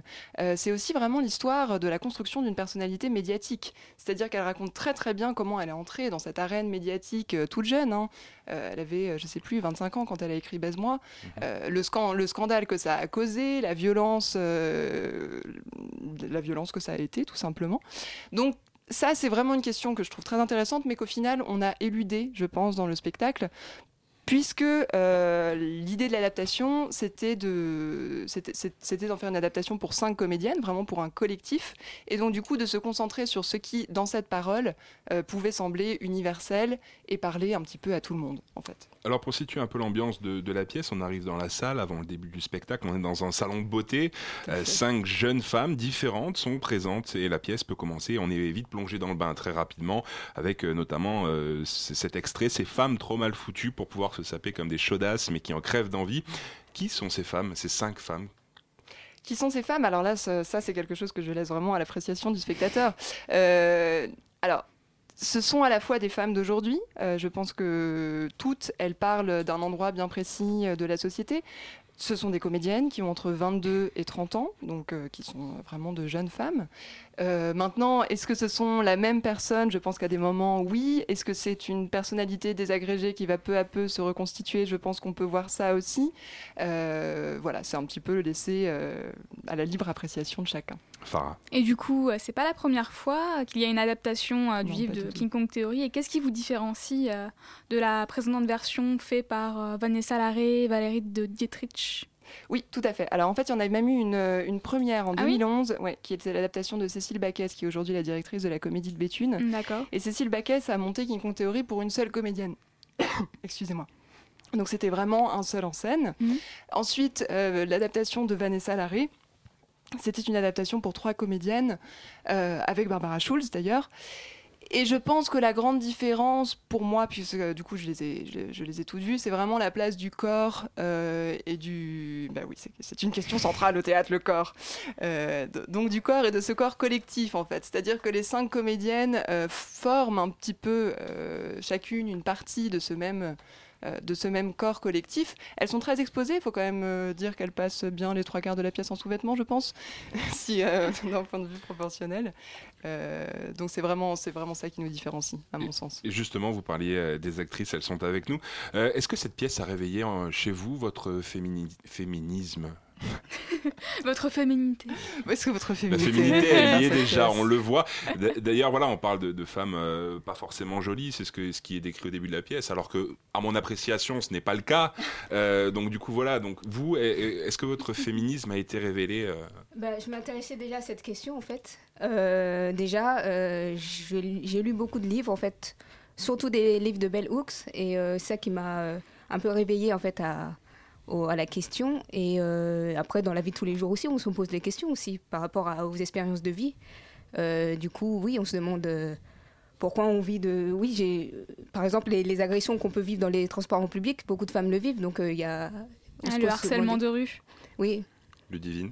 c'est aussi vraiment l'histoire de la construction d'une personnalité médiatique. C'est-à-dire qu'elle raconte très très bien comment elle est entrée dans cette arène médiatique toute jeune. hein. Elle avait, je sais plus, 25 ans quand elle a écrit Baise-moi. Euh, le, scan- le scandale que ça a causé, la violence, la violence que ça a été, tout simplement. Donc ça, c'est vraiment une question que je trouve très intéressante, mais qu'au final, on a éludé, je pense, dans le spectacle. Puisque euh, l'idée de l'adaptation, c'était de, c'était- d'en faire une adaptation pour cinq comédiennes, vraiment pour un collectif, et donc du coup de se concentrer sur ce qui, dans cette parole, euh, pouvait sembler universel et parler un petit peu à tout le monde, en fait.
Alors pour situer un peu l'ambiance de, de la pièce, on arrive dans la salle avant le début du spectacle, on est dans un salon de beauté, Euh, cinq jeunes femmes différentes sont présentes et la pièce peut commencer, on est vite plongé dans le bain très rapidement avec notamment cet extrait, ces femmes trop mal foutues pour pouvoir se saper comme des chaudasses mais qui en crèvent d'envie. Qui sont ces femmes, ces cinq femmes?
Qui sont ces femmes? Alors là, ça, ça, c'est quelque chose que je laisse vraiment à l'appréciation du spectateur. Euh, alors, ce sont à la fois des femmes d'aujourd'hui. euh, je pense que toutes, elles parlent d'un endroit bien précis euh, de la société. Ce sont des comédiennes qui ont entre 22 et 30 ans, donc euh, qui sont vraiment de jeunes femmes. Euh, maintenant, est-ce que ce sont la même personne? Je pense qu'à des moments, oui. Est-ce que c'est une personnalité désagrégée qui va peu à peu se reconstituer? Je pense qu'on peut voir ça aussi. Euh, voilà, c'est un petit peu le laisser euh, à la libre appréciation de chacun.
Farah
Et du coup, c'est pas la première fois qu'il y a une adaptation euh, du
Non,
livre de. King Kong Theory. Et qu'est-ce qui vous différencie euh, de la précédente version faite par euh, Vanessa Larrey et Valérie de Dietrich?
Oui, tout à fait. Alors en fait, il y en a même eu une, euh, une première en
Ah oui
2011, ouais, qui était l'adaptation de Cécile Baquès, qui est aujourd'hui la directrice de la Comédie de Béthune.
D'accord.
Et Cécile Baquès a monté King Kong Theory pour une seule comédienne. (coughs) Excusez-moi. Donc c'était vraiment un seul en scène. Ensuite, euh, l'adaptation de Vanessa Larrey. C'était une adaptation pour trois comédiennes, euh, avec Barbara Schulz d'ailleurs. Et je pense que la grande différence pour moi, puisque euh, du coup je les ai, je, les ai toutes vues, c'est vraiment la place du corps euh, et du. Bah oui, c'est- une question centrale au théâtre, le corps. Euh, donc du corps et de ce corps collectif en fait. C'est-à-dire que les cinq comédiennes forment un petit peu chacune une partie de ce même de ce même corps collectif. Elles sont très exposées, il faut quand même euh, dire qu'elles passent bien les trois quarts de la pièce en sous-vêtements, je pense, (laughs) si euh, (laughs) d'un point de vue proportionnel. Euh, donc c'est vraiment, c'est vraiment ça qui nous différencie, à mon sens.
Et justement, vous parliez euh, des actrices, elles sont avec nous. Euh, Est-ce que cette pièce a réveillé euh, chez vous votre fémini- féminisme? (laughs)
Votre féminité.
Est-ce que votre
La
féminité,
féminité, elle y est déjà, on le voit. D'ailleurs, voilà, on parle de, de femmes euh, pas forcément jolies, c'est ce, que, ce qui est décrit au début de la pièce, alors que, à mon appréciation, ce n'est pas le cas. Euh, donc, du coup, voilà. Donc, vous, est- est-ce que votre féminisme a été révélé euh,
Bah, je m'intéressais déjà à cette question en fait. Euh, déjà, euh, j'ai lu beaucoup de livres en fait, surtout des livres de Bell Hooks et euh, ça qui m'a euh, un peu réveillée en fait à, au- à la question. Et euh, après, dans la vie de tous les jours aussi, on se pose des questions aussi par rapport à- aux expériences de vie. Euh, du coup, oui, on se demande euh, pourquoi on vit de. Oui, j'ai par exemple les, les agressions qu'on peut vivre dans les transports en public, beaucoup de femmes le vivent, donc euh, il y a.
Ah, le harcèlement de rue.
Oui.
Ludivine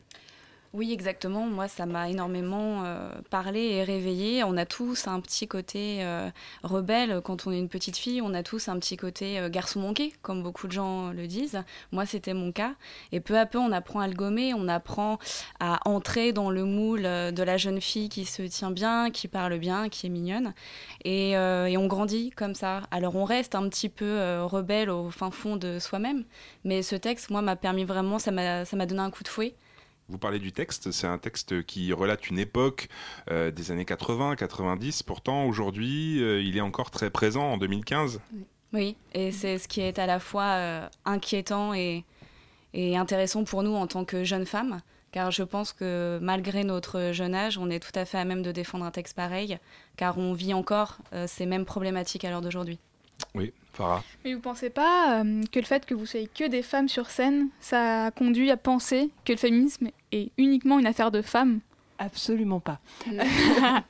Oui, exactement. Moi, ça m'a énormément euh, parlé et réveillé. On a tous un petit côté euh, rebelle quand on est une petite fille. On a tous un petit côté euh, garçon manqué, comme beaucoup de gens le disent. Moi, c'était mon cas. Et peu à peu, on apprend à le gommer. On apprend à entrer dans le moule de la jeune fille qui se tient bien, qui parle bien, qui est mignonne. Et, et on grandit comme ça. Alors, on reste un petit peu rebelle au fin fond de soi-même. Mais ce texte, moi, m'a permis vraiment, ça m'a donné un coup de fouet.
Vous parlez du texte, c'est un texte qui relate une époque euh, des années 80, 90. Pourtant, aujourd'hui, euh, il est encore très présent en 2015.
Oui, et c'est ce qui est à la fois euh, inquiétant et, et intéressant pour nous en tant que jeunes femmes, car je pense que malgré notre jeune âge, on est tout à fait à même de défendre un texte pareil, car on vit encore euh, ces mêmes problématiques à l'heure d'aujourd'hui.
Oui, Farah.
Mais vous pensez pas euh, que le fait que vous soyez que des femmes sur scène, ça a conduit à penser que le féminisme est uniquement une affaire de femmes
Absolument pas. (laughs)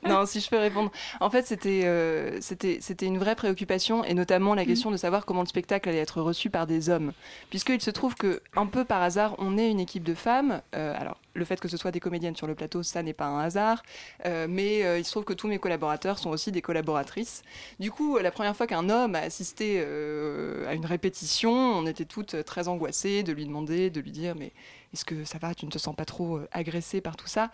non, si je peux répondre. En fait, c'était euh, c'était une vraie préoccupation et notamment la question de savoir comment le spectacle allait être reçu par des hommes, puisqu'il se trouve que un peu par hasard, on est une équipe de femmes. Euh, alors, le fait que ce soit des comédiennes sur le plateau, ça n'est pas un hasard, Euh, mais euh, il se trouve que tous mes collaborateurs sont aussi des collaboratrices. Du coup, la première fois qu'un homme a assisté à une répétition, on était toutes très angoissées de lui demander, de lui dire, mais est-ce que ça va, tu ne te sens pas trop euh, agressée par tout ça?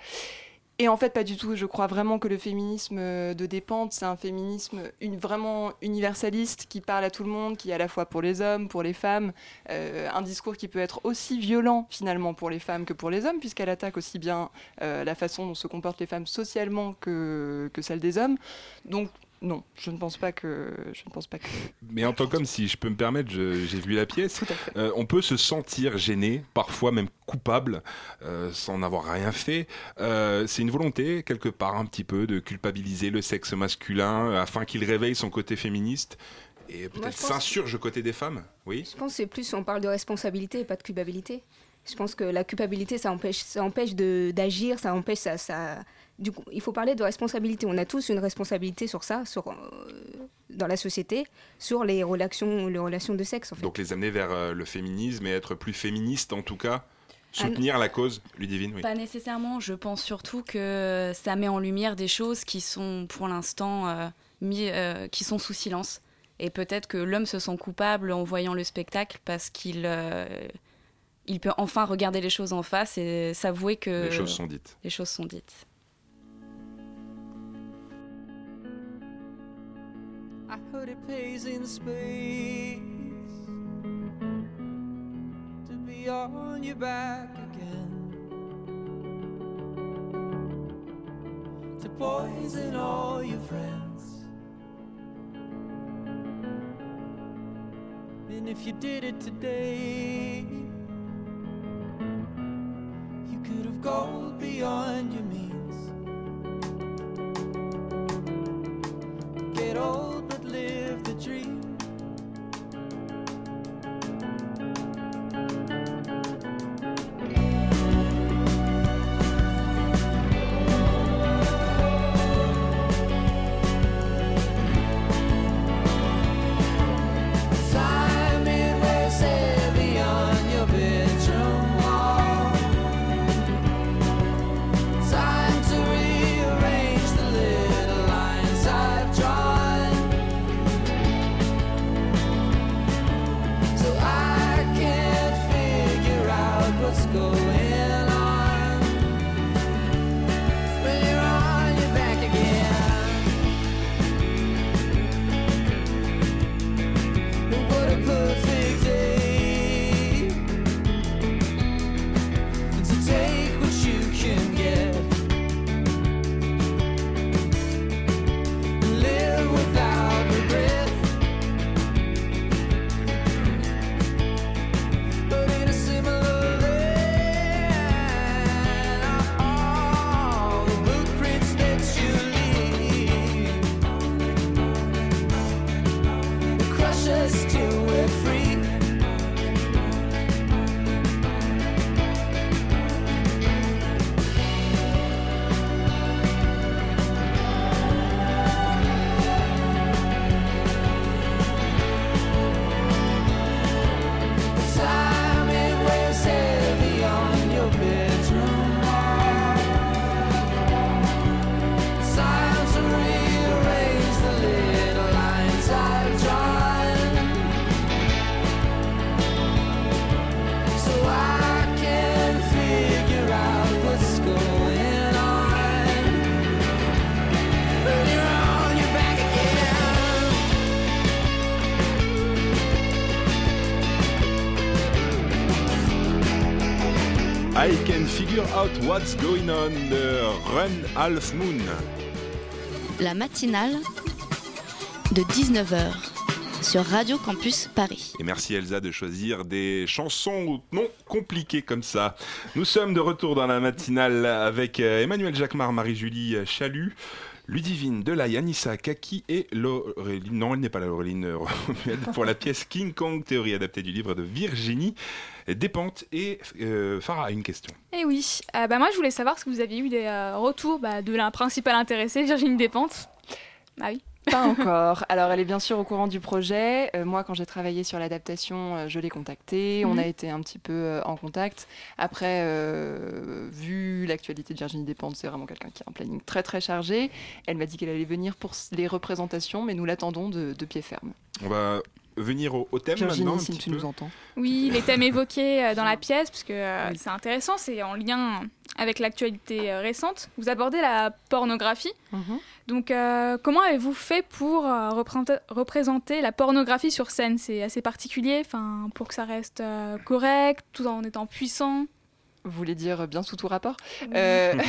Et en fait, pas du tout. Je crois vraiment que le féminisme euh, de Dépente, c'est un féminisme une, vraiment universaliste qui parle à tout le monde, qui est à la fois pour les hommes, pour les femmes. Euh, un discours qui peut être aussi violent finalement pour les femmes que pour les hommes, puisqu'elle attaque aussi bien euh, la façon dont se comportent les femmes socialement que, que celle des hommes. Donc, non, je ne pense pas que. Je ne pense pas que.
Mais en tant qu'homme, si je peux me permettre, j'ai vu la pièce. Euh, on peut se sentir gêné, parfois même coupable, euh, sans n'avoir rien fait. Euh, c'est une volonté, quelque part, un petit peu, de culpabiliser le sexe masculin euh, afin qu'il réveille son côté féministe et peut-être s'insurge aux côtés des femmes. Oui.
Je pense que c'est plus, on parle de responsabilité et pas de culpabilité. Je pense que la culpabilité, ça empêche, ça empêche d'agir, ça empêche ça, ça. Du coup, il faut parler de responsabilité. On a tous une responsabilité sur ça, sur, euh, dans la société, sur les relations, les relations de sexe. En fait.
Donc les amener vers euh, le féminisme et être plus féministe en tout cas. Soutenir la cause, Ludivine, oui.
Pas nécessairement, je pense surtout que ça met en lumière des choses qui sont pour l'instant euh, mis- euh, qui sont sous silence. Et peut-être que l'homme se sent coupable en voyant le spectacle parce qu'il euh, il peut enfin regarder les choses en face et s'avouer que
Les choses sont dites.
Les choses sont dites.
Heard it pays in space to be on your back again. To poison all your friends. And if you did it today, you could have gone beyond your means.
What's going on de Run Half Moon.
La matinale de 19h sur Radio Campus Paris.
Et merci Elsa de choisir des chansons non compliquées comme ça. Nous sommes de retour dans la matinale avec euh, Emmanuel Jacquemart, Marie-Julie Chalut. Ludivine Delay, Anissa Kaki et Laureline. Non, elle n'est pas la Laureline euh, Romuald (laughs) pour la pièce King Kong, théorie adaptée du livre de Virginie Despentes. Et euh, Farah a une question.
Eh oui, Euh, bah moi je voulais savoir si vous aviez eu des euh, retours bah, de la principale intéressée, Virginie Despentes. Bah oui.
Pas encore. Alors, elle est bien sûr au courant du projet. Euh, moi, quand j'ai travaillé sur l'adaptation, euh, je l'ai contactée. On
Mhm.
a été un petit peu euh, en contact. Après, euh, vu l'actualité de Virginie Despentes, c'est vraiment quelqu'un qui a un planning très très chargé. Elle m'a dit qu'elle allait venir pour les représentations, mais nous l'attendons de, de pied ferme.
On va venir au, au thème
Virginie,
maintenant.
si tu
peu.
nous entends.
Oui, les thèmes évoqués euh, dans la pièce, parce que euh, c'est intéressant, c'est en lien avec l'actualité euh, récente. Vous abordez la pornographie. Donc, euh, comment avez-vous fait pour euh, représenter, la pornographie sur scène? C'est assez particulier, enfin, pour que ça reste euh, correct, tout en étant puissant?
Vous voulez dire bien sous tout rapport? Euh, (laughs)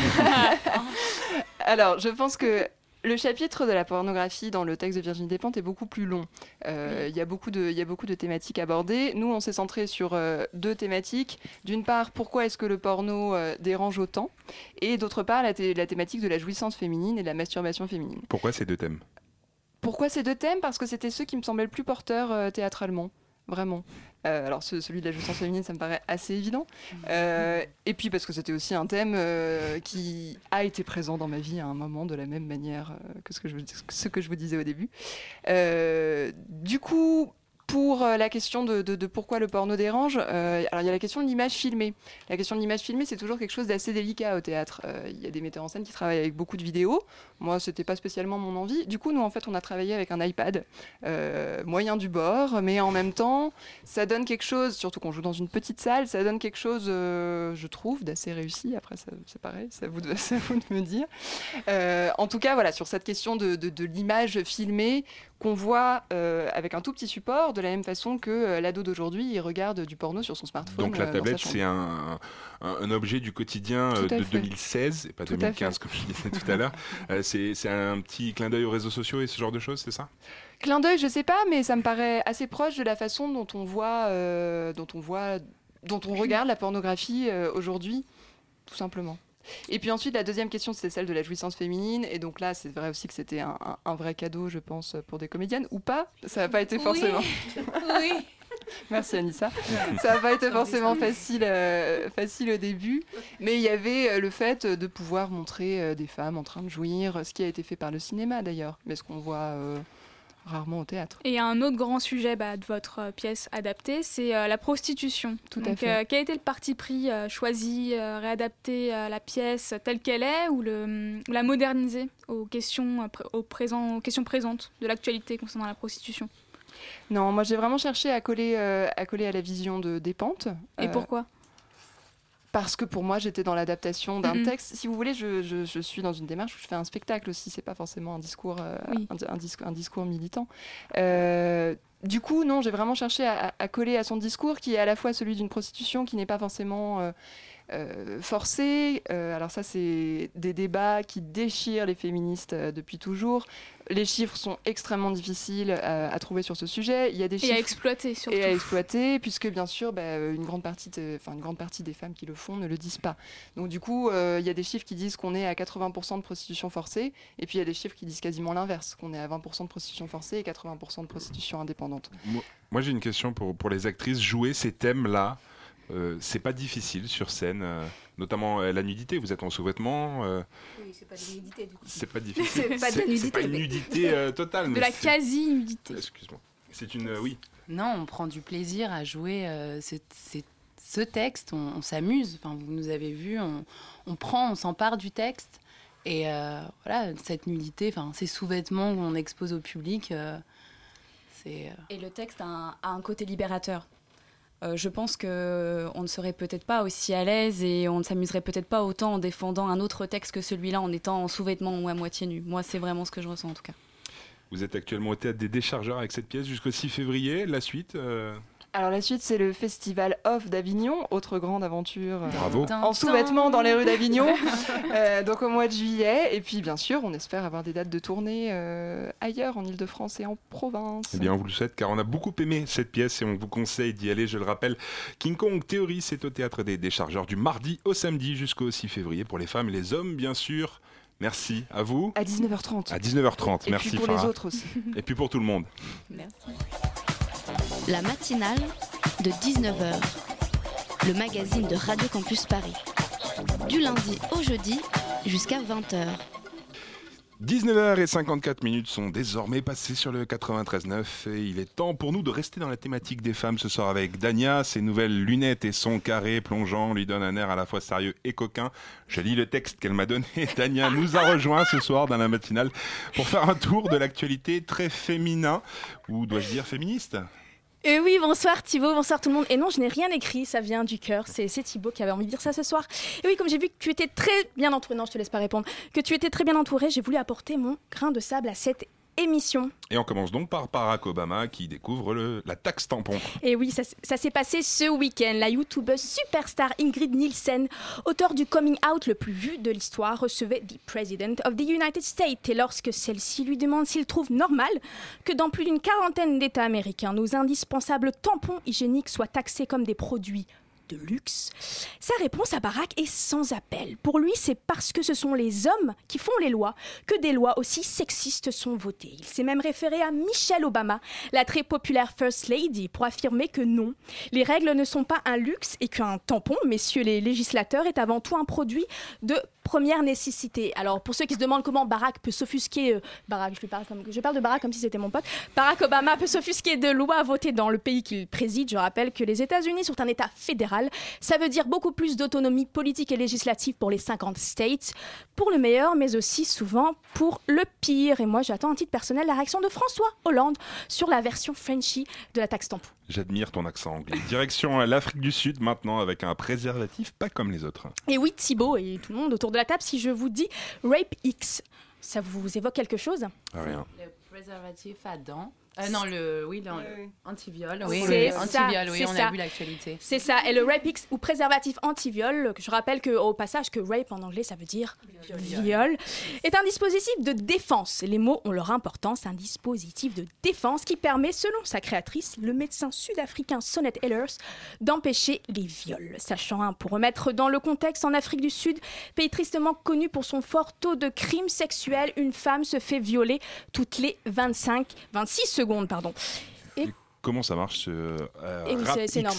(laughs) Alors, je pense que le chapitre de la pornographie dans le texte de Virginie Despentes est beaucoup plus long. Euh, Il y, a beaucoup de- il y a beaucoup de thématiques abordées. Nous, on s'est centré sur euh, deux thématiques. D'une part, pourquoi est-ce que le porno euh, dérange autant? Et d'autre part, la, la thématique de la jouissance féminine et de la masturbation féminine.
Pourquoi ces deux thèmes?
Pourquoi ces deux thèmes? Parce que c'était ceux qui me semblaient le plus porteurs euh, théâtralement. Vraiment. Euh, alors, ce- celui de la jouissance féminine, ça me paraît assez évident. Euh, et puis, parce que c'était aussi un thème euh, qui a été présent dans ma vie à un moment, de la même manière que ce que je, vous- ce que je vous disais au début. Du coup. Pour euh, la question de, pourquoi le porno dérange, euh, alors il y a la question de l'image filmée. La question de l'image filmée, c'est toujours quelque chose d'assez délicat au théâtre. Euh, Il y a des metteurs en scène qui travaillent avec beaucoup de vidéos. Moi, c'était pas spécialement mon envie. Du coup, nous, en fait, on a travaillé avec un iPad, moyen du bord, mais en même temps, ça donne quelque chose, surtout qu'on joue dans une petite salle, ça donne quelque chose, je trouve, d'assez réussi. Après, ça- c'est pareil, à vous (laughs) de, vous de me dire. En tout cas, voilà, sur cette question de l'image filmée qu'on voit euh, avec un tout petit support, de la même façon que euh, l'ado d'aujourd'hui, il regarde du porno sur son smartphone.
Donc la
euh,
tablette, c'est un, un- un objet du quotidien euh, de
fait.
2016 et pas
Tout à
2015
fait.
comme je disais tout à l'heure. (laughs) C'est un petit clin d'œil aux réseaux sociaux et ce genre de choses, c'est ça?
Clin d'œil, je sais pas, mais ça me paraît assez proche de la façon dont on voit, dont on voit, dont on regarde la pornographie aujourd'hui, tout simplement. Et puis ensuite, la deuxième question, c'est celle de la jouissance féminine. Et donc là, c'est vrai aussi que c'était un, un- un vrai cadeau, je pense, pour des comédiennes. Ou pas, ça n'a pas été forcément. (laughs)
Oui. (laughs)
Merci Anissa. Ça n'a pas été forcément facile, euh, facile au début, mais il y avait euh, le fait de pouvoir montrer euh, des femmes en train de jouir, ce qui a été fait par le cinéma d'ailleurs, mais ce qu'on voit euh, rarement au théâtre.
Et un autre grand sujet bah, de votre euh, pièce adaptée, c'est euh, la prostitution.
Tout à
Donc,
fait.
euh, quel était le parti pris choisi, réadapter la pièce telle qu'elle est ou, le, ou la moderniser aux questions, euh, pr- au présent, aux questions présentes de l'actualité concernant la prostitution?
Non, moi j'ai vraiment cherché à coller, euh, à coller à la vision de Despentes.
Et
Euh,
pourquoi?
Parce que pour moi, j'étais dans l'adaptation d'un texte. Si vous voulez, je, je- je suis dans une démarche où je fais un spectacle aussi. C'est pas forcément un discours, euh,
Oui.
un, di- un discours, un discours militant. Euh, du coup, non, j'ai vraiment cherché à, à- à coller à son discours, qui est à la fois celui d'une prostitution qui n'est pas forcément euh, forcée. Euh, alors ça, c'est des débats qui déchirent les féministes euh, depuis toujours. Les chiffres sont extrêmement difficiles euh, à trouver sur ce sujet. Il y a des
Et
chiffres
à exploiter surtout.
et à exploiter, puisque bien sûr, bah, une, grande partie de- enfin, une grande partie des femmes qui le font ne le disent pas. Donc du coup, euh, il y a des chiffres qui disent qu'on est à 80% de prostitution forcée, et puis il y a des chiffres qui disent quasiment l'inverse, qu'on est à 20% de prostitution forcée et 80% de prostitution indépendante.
Moi, moi, j'ai une question pour, pour les actrices. Jouer ces thèmes-là, euh, c'est pas difficile sur scène, euh, notamment euh, la nudité. Vous êtes en sous-vêtements. euh,
Oui, c'est pas de nudité du coup.
c'est pas difficile. (laughs)
C'est pas de la nudité,
pas une
mais-
nudité euh, totale.
De la quasi-nudité.
Excuse-moi. C'est une. euh, oui.
Non, on prend du plaisir à jouer euh, ce, texte, on, on s'amuse. Enfin, vous nous avez vu, on, on prend, on s'empare du texte. Et euh, voilà, cette nudité, enfin, ces sous-vêtements qu'on expose au public, c'est. euh,
Et le texte a un, a un côté libérateur. Euh, je pense que on ne serait peut-être pas aussi à l'aise et on ne s'amuserait peut-être pas autant en défendant un autre texte que celui-là en étant en sous-vêtements ou à moitié nu. Moi, c'est vraiment ce que je ressens en tout cas.
Vous êtes actuellement au théâtre des Déchargeurs avec cette pièce jusqu'au 6 février. La suite. euh,
Alors la suite, c'est le Festival Off d'Avignon, autre grande aventure euh,
Bravo.
en sous-vêtements dans les rues d'Avignon, (laughs) euh, donc au mois de juillet. Et puis bien sûr, on espère avoir des dates de tournée euh, ailleurs, en Ile-de-France et en province.
Eh bien, on vous le souhaite car on a beaucoup aimé cette pièce et on vous conseille d'y aller. Je le rappelle, King Kong Théorie, c'est au théâtre des Déchargeurs du mardi au samedi jusqu'au 6 février pour les femmes et les hommes, bien sûr. Merci à vous.
À 19h30.
À 19h30.
Et
Merci
puis pour
Farah.
les autres aussi.
Et puis pour tout le monde.
La matinale de 19h. Le magazine de Radio Campus Paris. Du lundi au jeudi jusqu'à 20h.
19h54 minutes sont désormais passées sur le 93.9 et il est temps pour nous de rester dans la thématique des femmes ce soir avec Dania. Ses nouvelles lunettes et son carré plongeant lui donnent un air à la fois sérieux et coquin. Je lis le texte qu'elle m'a donné. (laughs) Dania nous a rejoint ce soir dans la matinale pour faire un tour de l'actualité très féminin ou dois-je dire féministe?
Et oui, bonsoir Thibaut, bonsoir tout le monde. Et non, je n'ai rien écrit, ça vient du cœur. C'est Thibaut qui avait envie de dire ça ce soir. Et oui, comme j'ai vu que tu étais très bien entouré, non, je te laisse pas répondre, que tu étais très bien entouré, j'ai voulu apporter mon grain de sable à cette émission.
Et on commence donc par Barack Obama qui découvre le- la taxe tampon.
Et oui, ça, ça s'est passé ce week-end. La youtubeuse superstar Ingrid Nielsen, auteur du coming out le plus vu de l'histoire, recevait The President of the United States. Et lorsque celle-ci lui demande s'il trouve normal que dans plus d'une quarantaine d'États américains, nos indispensables tampons hygiéniques soient taxés comme des produits de luxe Sa réponse à Barack est sans appel. Pour lui, c'est parce que ce sont les hommes qui font les lois que des lois aussi sexistes sont votées. Il s'est même référé à Michelle Obama, la très populaire First Lady, pour affirmer que non, les règles ne sont pas un luxe et qu'un tampon, messieurs les législateurs, est avant tout un produit de première nécessité. Alors, pour ceux qui se demandent comment Barack peut s'offusquer, euh, Barack, je, lui parle comme, je parle de Barack comme si c'était mon pote, Barack Obama peut s'offusquer de lois votées dans le pays qu'il préside. Je rappelle que les États-Unis sont un État fédéral. Ça veut dire beaucoup plus d'autonomie politique et législative pour les 50 states, pour le meilleur, mais aussi souvent pour le pire. Et moi, j'attends à titre personnel la réaction de François Hollande sur la version Frenchy de la taxe tampon.
J'admire ton accent anglais. Direction l'Afrique du Sud maintenant avec un préservatif pas comme les autres.
Et oui, Thibaut et tout le monde autour de la table, si je vous dis Rape X, ça vous évoque quelque chose?
Rien.
Le préservatif à dents. Euh, non, le, oui, le, le anti-viol. Oui,
C'est
oui, anti-viol, on
ça.
a vu l'actualité.
C'est ça, et le Rape X ou préservatif anti-viol, que je rappelle que, au passage que rape en anglais ça veut dire viol, est un dispositif de défense. Les mots ont leur importance, un dispositif de défense qui permet, selon sa créatrice, le médecin sud-africain Sonnet Ehlers, d'empêcher les viols. Sachant, hein, pour remettre dans le contexte, en Afrique du Sud, pays tristement connu pour son fort taux de crimes sexuels, une femme se fait violer toutes les 25, 26 secondes, pardon. Et
Comment ça marche ce euh,
et oui,
Rap
c'est- énorme.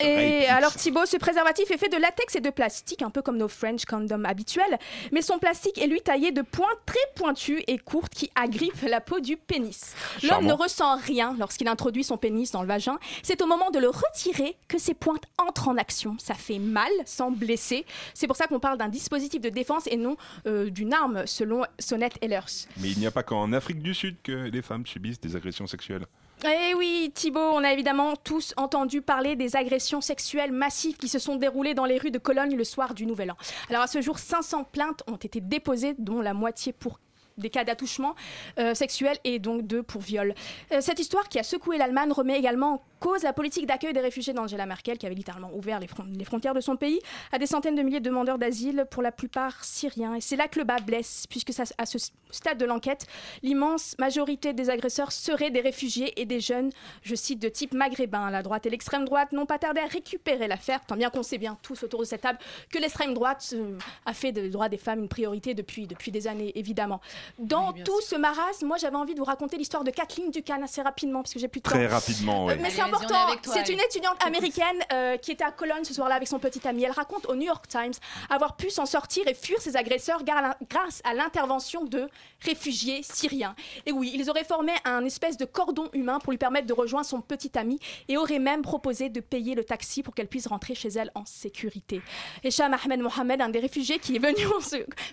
Et alors Thibaut, ce préservatif est fait de latex et de plastique, un peu comme nos French condoms habituels, mais son plastique est lui taillé de pointes très pointues et courtes qui agrippent la peau du pénis. L'homme ne ressent rien lorsqu'il introduit son pénis dans le vagin. C'est au moment de le retirer que ces pointes entrent en action. Ça fait mal sans blesser. C'est pour ça qu'on parle d'un dispositif de défense et non euh, d'une arme, selon Sonnet Ehlers.
Mais il n'y a pas qu'en Afrique du Sud que les femmes subissent des agressions sexuelles.
Eh oui, Thibaut, on a évidemment tous entendu parler des agressions sexuelles massives qui se sont déroulées dans les rues de Cologne le soir du Nouvel An. Alors à ce jour, 500 plaintes ont été déposées, dont la moitié pour des cas d'attouchement euh, sexuel et donc deux pour viol. Euh, cette histoire qui a secoué l'Allemagne remet également en cause la politique d'accueil des réfugiés d'Angela Merkel qui avait littéralement ouvert les, fron- les frontières de son pays à des centaines de milliers de demandeurs d'asile, pour la plupart syriens. Et c'est là que le bas blesse, puisque à ce stade de l'enquête, l'immense majorité des agresseurs seraient des réfugiés et des jeunes, je cite, de type maghrébin. La droite et l'extrême droite n'ont pas tardé à récupérer l'affaire, tant bien qu'on sait bien tous autour de cette table que l'extrême droite euh, a fait des droits des femmes une priorité depuis des années, évidemment. Dans tout ce marasme, moi j'avais envie de vous raconter l'histoire de Kathleen Ducan assez rapidement, parce que j'ai plus de temps.
Très rapidement, oui.
Euh, mais c'est important. C'est une étudiante américaine euh, qui était à Cologne ce soir-là avec son petit ami. Elle raconte au New York Times avoir pu s'en sortir et fuir ses agresseurs grâce à l'intervention de réfugiés syriens. Et oui, ils auraient formé un espèce de cordon humain pour lui permettre de rejoindre son petit ami et auraient même proposé de payer le taxi pour qu'elle puisse rentrer chez elle en sécurité. Esham Ahmed Mohamed, un des réfugiés qui est venu.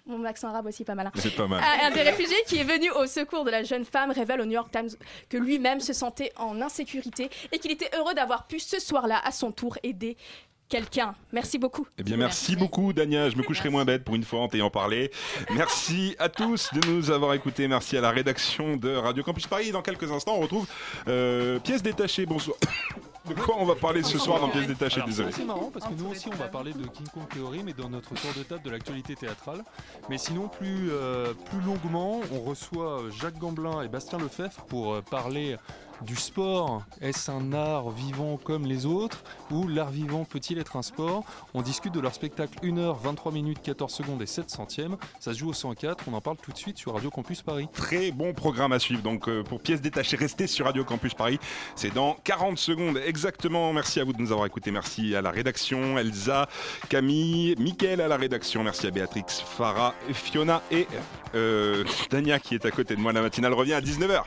Mon accent arabe aussi pas mal. hein.
C'est pas mal.
Un des réfugiés qui est venu au secours de la jeune femme révèle au New York Times que lui-même se sentait en insécurité et qu'il était heureux d'avoir pu ce soir-là, à son tour, aider quelqu'un. Merci beaucoup.
Eh bien, merci beaucoup, Dania. Je me coucherai moins bête pour une fois en t'ayant parlé. Merci à tous de nous avoir écoutés. Merci à la rédaction de Radio Campus Paris. Dans quelques instants, on retrouve euh, Pièce détachée. Bonsoir. De quoi on va parler ce soir dans Pièces détachées Désolé.
C'est marrant parce que nous aussi on va parler de King Kong Theory mais dans notre tour de table de l'actualité théâtrale. Mais sinon plus, euh, plus longuement on reçoit euh, Jacques Gamblin et Bastien Lefebvre pour euh, parler du sport. Est-ce un art vivant comme les autres ou l'art vivant peut-il être un sport? On discute de leur spectacle 1h 23 minutes 14 secondes et 7 centièmes. Ça se joue au 104, on en parle tout de suite sur Radio Campus Paris.
Très bon programme à suivre. Donc euh, pour pièces détachées, restez sur Radio Campus Paris. C'est dans 40 secondes exactement. Merci à vous de nous avoir écoutés. Merci à la rédaction, Elsa, Camille, Mickaël à la rédaction. Merci à Béatrix, Farah, Fiona et euh, Dania qui est à côté de moi. La matinale revient à 19h.